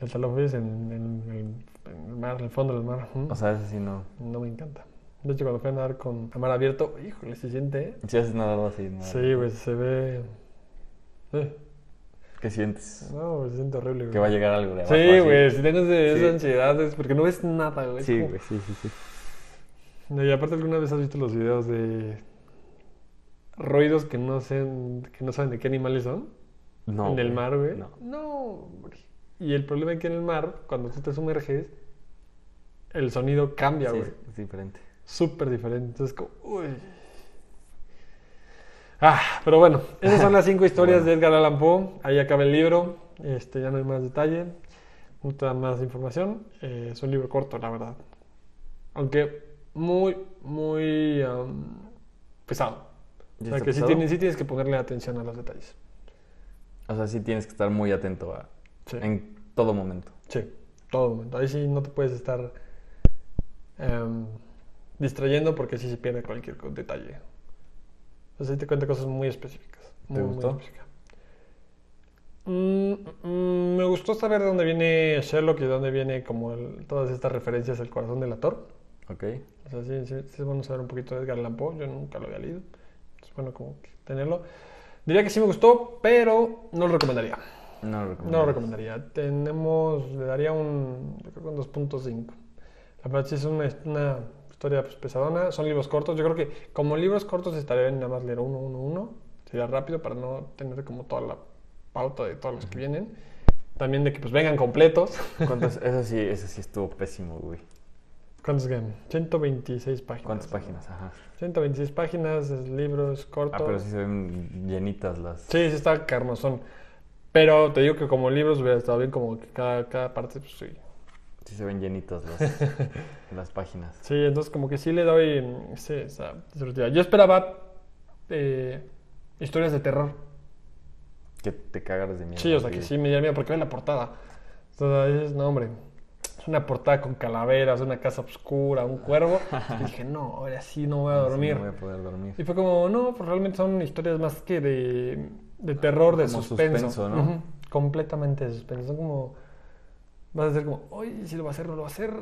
El talofobia es en, en- el mar, en el fondo del mar. Mm, O sea, ese sí no. no me encanta. De hecho, cuando fui a nadar con a mar abierto, híjole, se siente... ¿eh? Si haces nada así, ¿no? Sí, güey, se ve... Eh, ¿Qué sientes? no, se siente horrible, güey. Que va a llegar algo de abajo. Sí, güey, si tienes de Sí. esa ansiedad es porque no ves nada, güey. Sí, güey, sí, sí, sí. No, Y aparte alguna vez has visto los videos de ruidos que no sé, que no saben de qué animales son No. en el mar, güey. No. No. Y el problema es que en el mar, cuando tú te sumerges, el sonido cambia, Sí, güey. es diferente. Súper diferente. Entonces, como, uy. Ah, pero bueno, esas son las cinco historias de Edgar Allan Poe. Ahí acaba el libro. Este, ya no hay más detalle, no te da más información. Eh, es un libro corto, la verdad. Aunque muy, muy am, pesado. O ¿Ya sea, que sí tienes, sí tienes que ponerle atención a los detalles. O sea, sí tienes que estar muy atento a... Sí. en todo momento. Sí, todo momento. Ahí sí no te puedes estar em, distrayendo porque sí se pierde cualquier detalle. O sea, sí te cuenta cosas muy específicas. ¿Te muy, gustó? específicas. Mm, mm, me gustó saber de dónde viene Sherlock y de dónde viene como el- todas estas referencias al corazón del actor. ¿Ok? O sea, sí, sí, sí es bueno saber un poquito de Edgar Allan Poe. Yo nunca lo había leído. Es bueno como tenerlo. Diría que sí me gustó, pero no lo recomendaría. No lo recomiendo. No lo recomendaría. Tenemos, le daría un, yo creo que un 2.5. La verdad sí es una, una historia pues, pesadona. Son libros cortos. Yo creo que como libros cortos estaría bien nada más leer uno, uno, uno. Sería rápido para no tener como toda la pauta de todos los que vienen. También de que pues vengan completos. ¿Cuántos? <laughs> Eso sí, eso sí estuvo pésimo, güey. ¿Cuántos quedan? 126 páginas. ¿Cuántas páginas? Ajá. 126 páginas, es libro, es corto. Ah, pero sí se ven llenitas las... Sí, sí está carnosón. Pero te digo que como libros hubiera estado bien, como que cada, cada parte, pues sí. Sí se ven llenitas las, <laughs> las páginas. Sí, entonces como que sí le doy sí, esa. Yo esperaba eh, historias de terror. Que te cagas de miedo. Sí, o sea, que sí me dio miedo porque ve la portada. O sea, dices, no, hombre, una portada con calaveras, una casa oscura, un cuervo. Y <laughs> dije, no, ahora sí no voy a sí, dormir. No voy a poder dormir. Y fue como, no, pues realmente son historias más que de, de terror, de Como suspenso. suspenso, ¿no? Completamente de suspenso. Son como, vas a ser como, oye, si lo va a hacer, no lo va a hacer.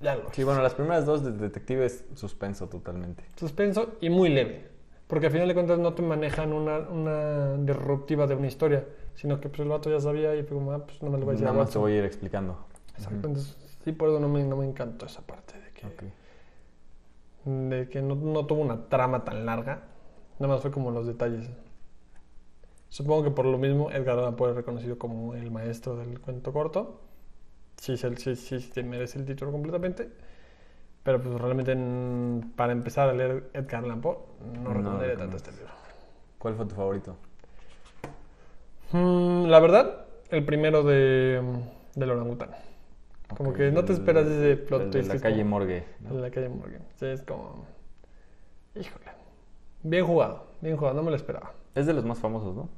Ya lo Sí, bueno, las primeras dos de detectives, suspenso totalmente. Suspenso y muy leve. Porque al final de cuentas no te manejan una, una disruptiva de una historia, sino que pues el vato ya sabía y fue como, ah, pues no me lo voy a decir Nada más te voy a ir explicando. Exacto, entonces sí, por eso no me, no me encantó esa parte de que, de que no, no tuvo una trama tan larga. Nada más fue como los detalles. Supongo que por lo mismo Edgar Allan Poe es reconocido como el maestro del cuento corto. Sí, sí, sí, sí, merece el título completamente. Pero pues realmente en- para empezar a leer Edgar Allan Poe no No recomendaría tanto este libro. ¿Cuál fue tu favorito? Mm, la verdad, el primero de, del orangután. Como que no te esperas ese plot twist. De la calle como- Morgue. ¿no? De la calle Morgan. Sí, es como. Híjole. Bien jugado, bien jugado, no me lo esperaba. Es de los más famosos, ¿no?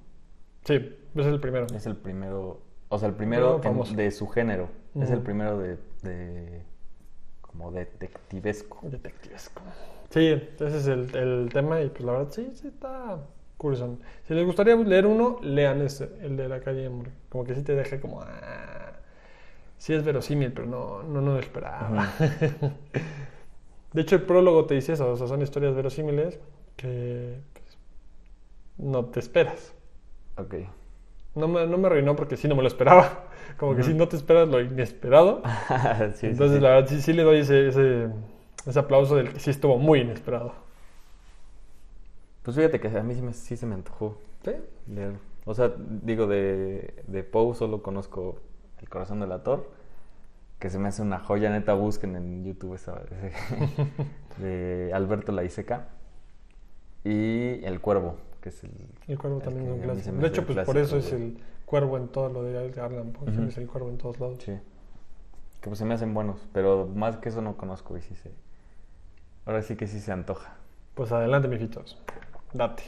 Sí, es el primero. Es el primero, o sea, el primero Primero en- famoso. de su género. Es el primero de, de como detectivesco. Detectivesco. Sí, ese es el, el tema y pues la verdad sí, sí está curioso. Si les gustaría leer uno, lean ese, el de la calle Morgan. Como que sí te deja como. Sí es verosímil, pero no, no, no lo esperaba. De hecho, el prólogo te dice eso, o sea, son historias verosímiles que pues, no te esperas. Ok. No me, no me arruinó porque sí no me lo esperaba. Como que si no te esperas lo inesperado. <laughs> Sí, Entonces, sí. la verdad, sí, sí le doy ese, ese, ese aplauso del que sí estuvo muy inesperado. Pues fíjate que a mí sí, me- sí se me antojó ¿Sí? leer. O sea, digo, de, de Poe solo conozco El corazón del ator, que se me hace una joya, neta, busquen en YouTube esa, <laughs> de Alberto Laiseca. Y El cuervo, que es el... El cuervo el también es un clásico. De hecho, pues por eso es el cuervo en todo lo de Allan Poe. Es el cuervo en todos lados. Sí. Que pues se me hacen buenos, pero más que eso no conozco y sí se... Ahora sí que sí se antoja. Pues adelante, mijitos. Date.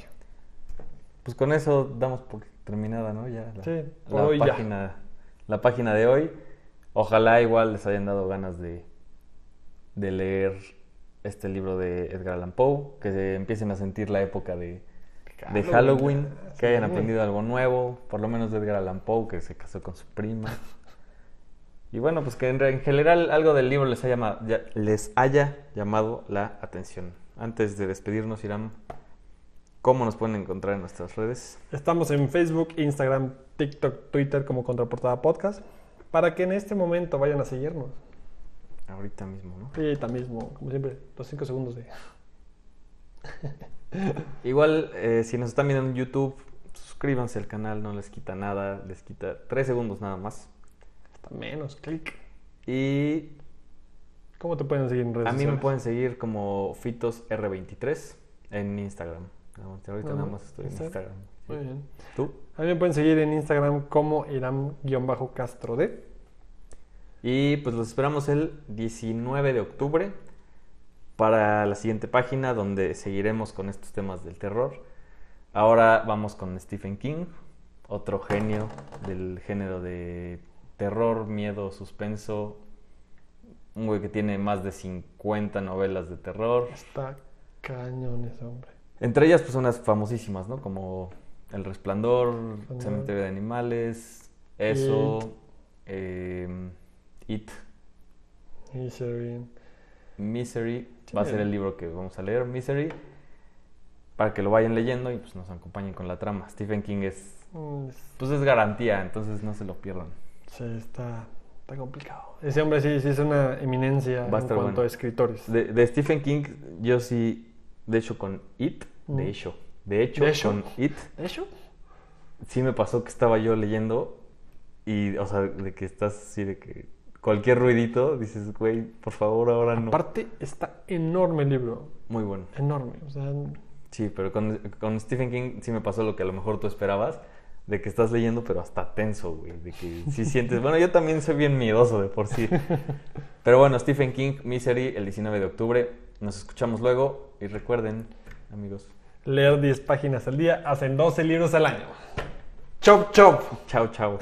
Pues con eso damos por terminada, ¿no? Ya la, Sí, por la hoy ya. La página de hoy. Ojalá igual les hayan dado ganas de, de leer este libro de Edgar Allan Poe, que se empiecen a sentir la época de, de Halloween, que hayan aprendido algo nuevo, por lo menos de Edgar Allan Poe, que se casó con su prima. <laughs> Y bueno, pues que en, general algo del libro les haya, ya- les haya llamado la atención. Antes de despedirnos, Irán, ¿cómo nos pueden encontrar en nuestras redes? Estamos en Facebook, Instagram, TikTok, Twitter como Contraportada Podcast. Para que en este momento vayan a seguirnos. Ahorita mismo, ¿no? Sí, ahorita mismo, como siempre, los 5 segundos de. <laughs> Igual, eh, si nos están viendo en YouTube, suscríbanse al canal, no les quita nada, les quita tres segundos nada más. Hasta menos, clic. Y ¿Cómo te pueden seguir en redes a mí me pueden seguir como FitosR23 en Instagram. Ahorita nada más estoy en Instagram. Muy bien. ¿Tú? A mí me pueden seguir en Instagram como Iram-Castro D. Y pues los esperamos el 19 de octubre para la siguiente página donde seguiremos con estos temas del terror. Ahora vamos con Stephen King, otro genio del género de terror, miedo, suspenso. Un güey que tiene más de 50 novelas de terror. Está cañón ese hombre. Entre ellas pues unas famosísimas, ¿no? Como El Resplandor, Resplandor. Cementerio de Animales, Eso, eh, It, Misery. Misery. Va a ser el libro que vamos a leer, Misery. Para que lo vayan leyendo y pues nos acompañen con la trama. Stephen King es, Mm, es- pues es garantía, entonces no se lo pierdan. Sí, está, está complicado. Ese hombre sí, sí es una eminencia Va en cuanto bueno. a escritores. De, de Stephen King, yo sí, de hecho con It, Mm. de hecho, de hecho, ¿De hecho? con It, ¿Eso? sí me pasó que estaba yo leyendo Y, o sea, de que estás así, de que cualquier ruidito, dices, güey, por favor, ahora no. Aparte, está enorme el libro. Muy bueno. Enorme. O sea, Sí, pero con, con Stephen King sí me pasó lo que a lo mejor tú esperabas, de que estás leyendo, pero hasta tenso, güey. De que sí sientes. Bueno, yo también soy bien miedoso de por sí. <laughs> Pero bueno, Stephen King, Misery, el 19 de octubre. Nos escuchamos luego y recuerden, amigos. Leer 10 páginas al día hacen 12 libros al año. Chop, chop. Chao, chao.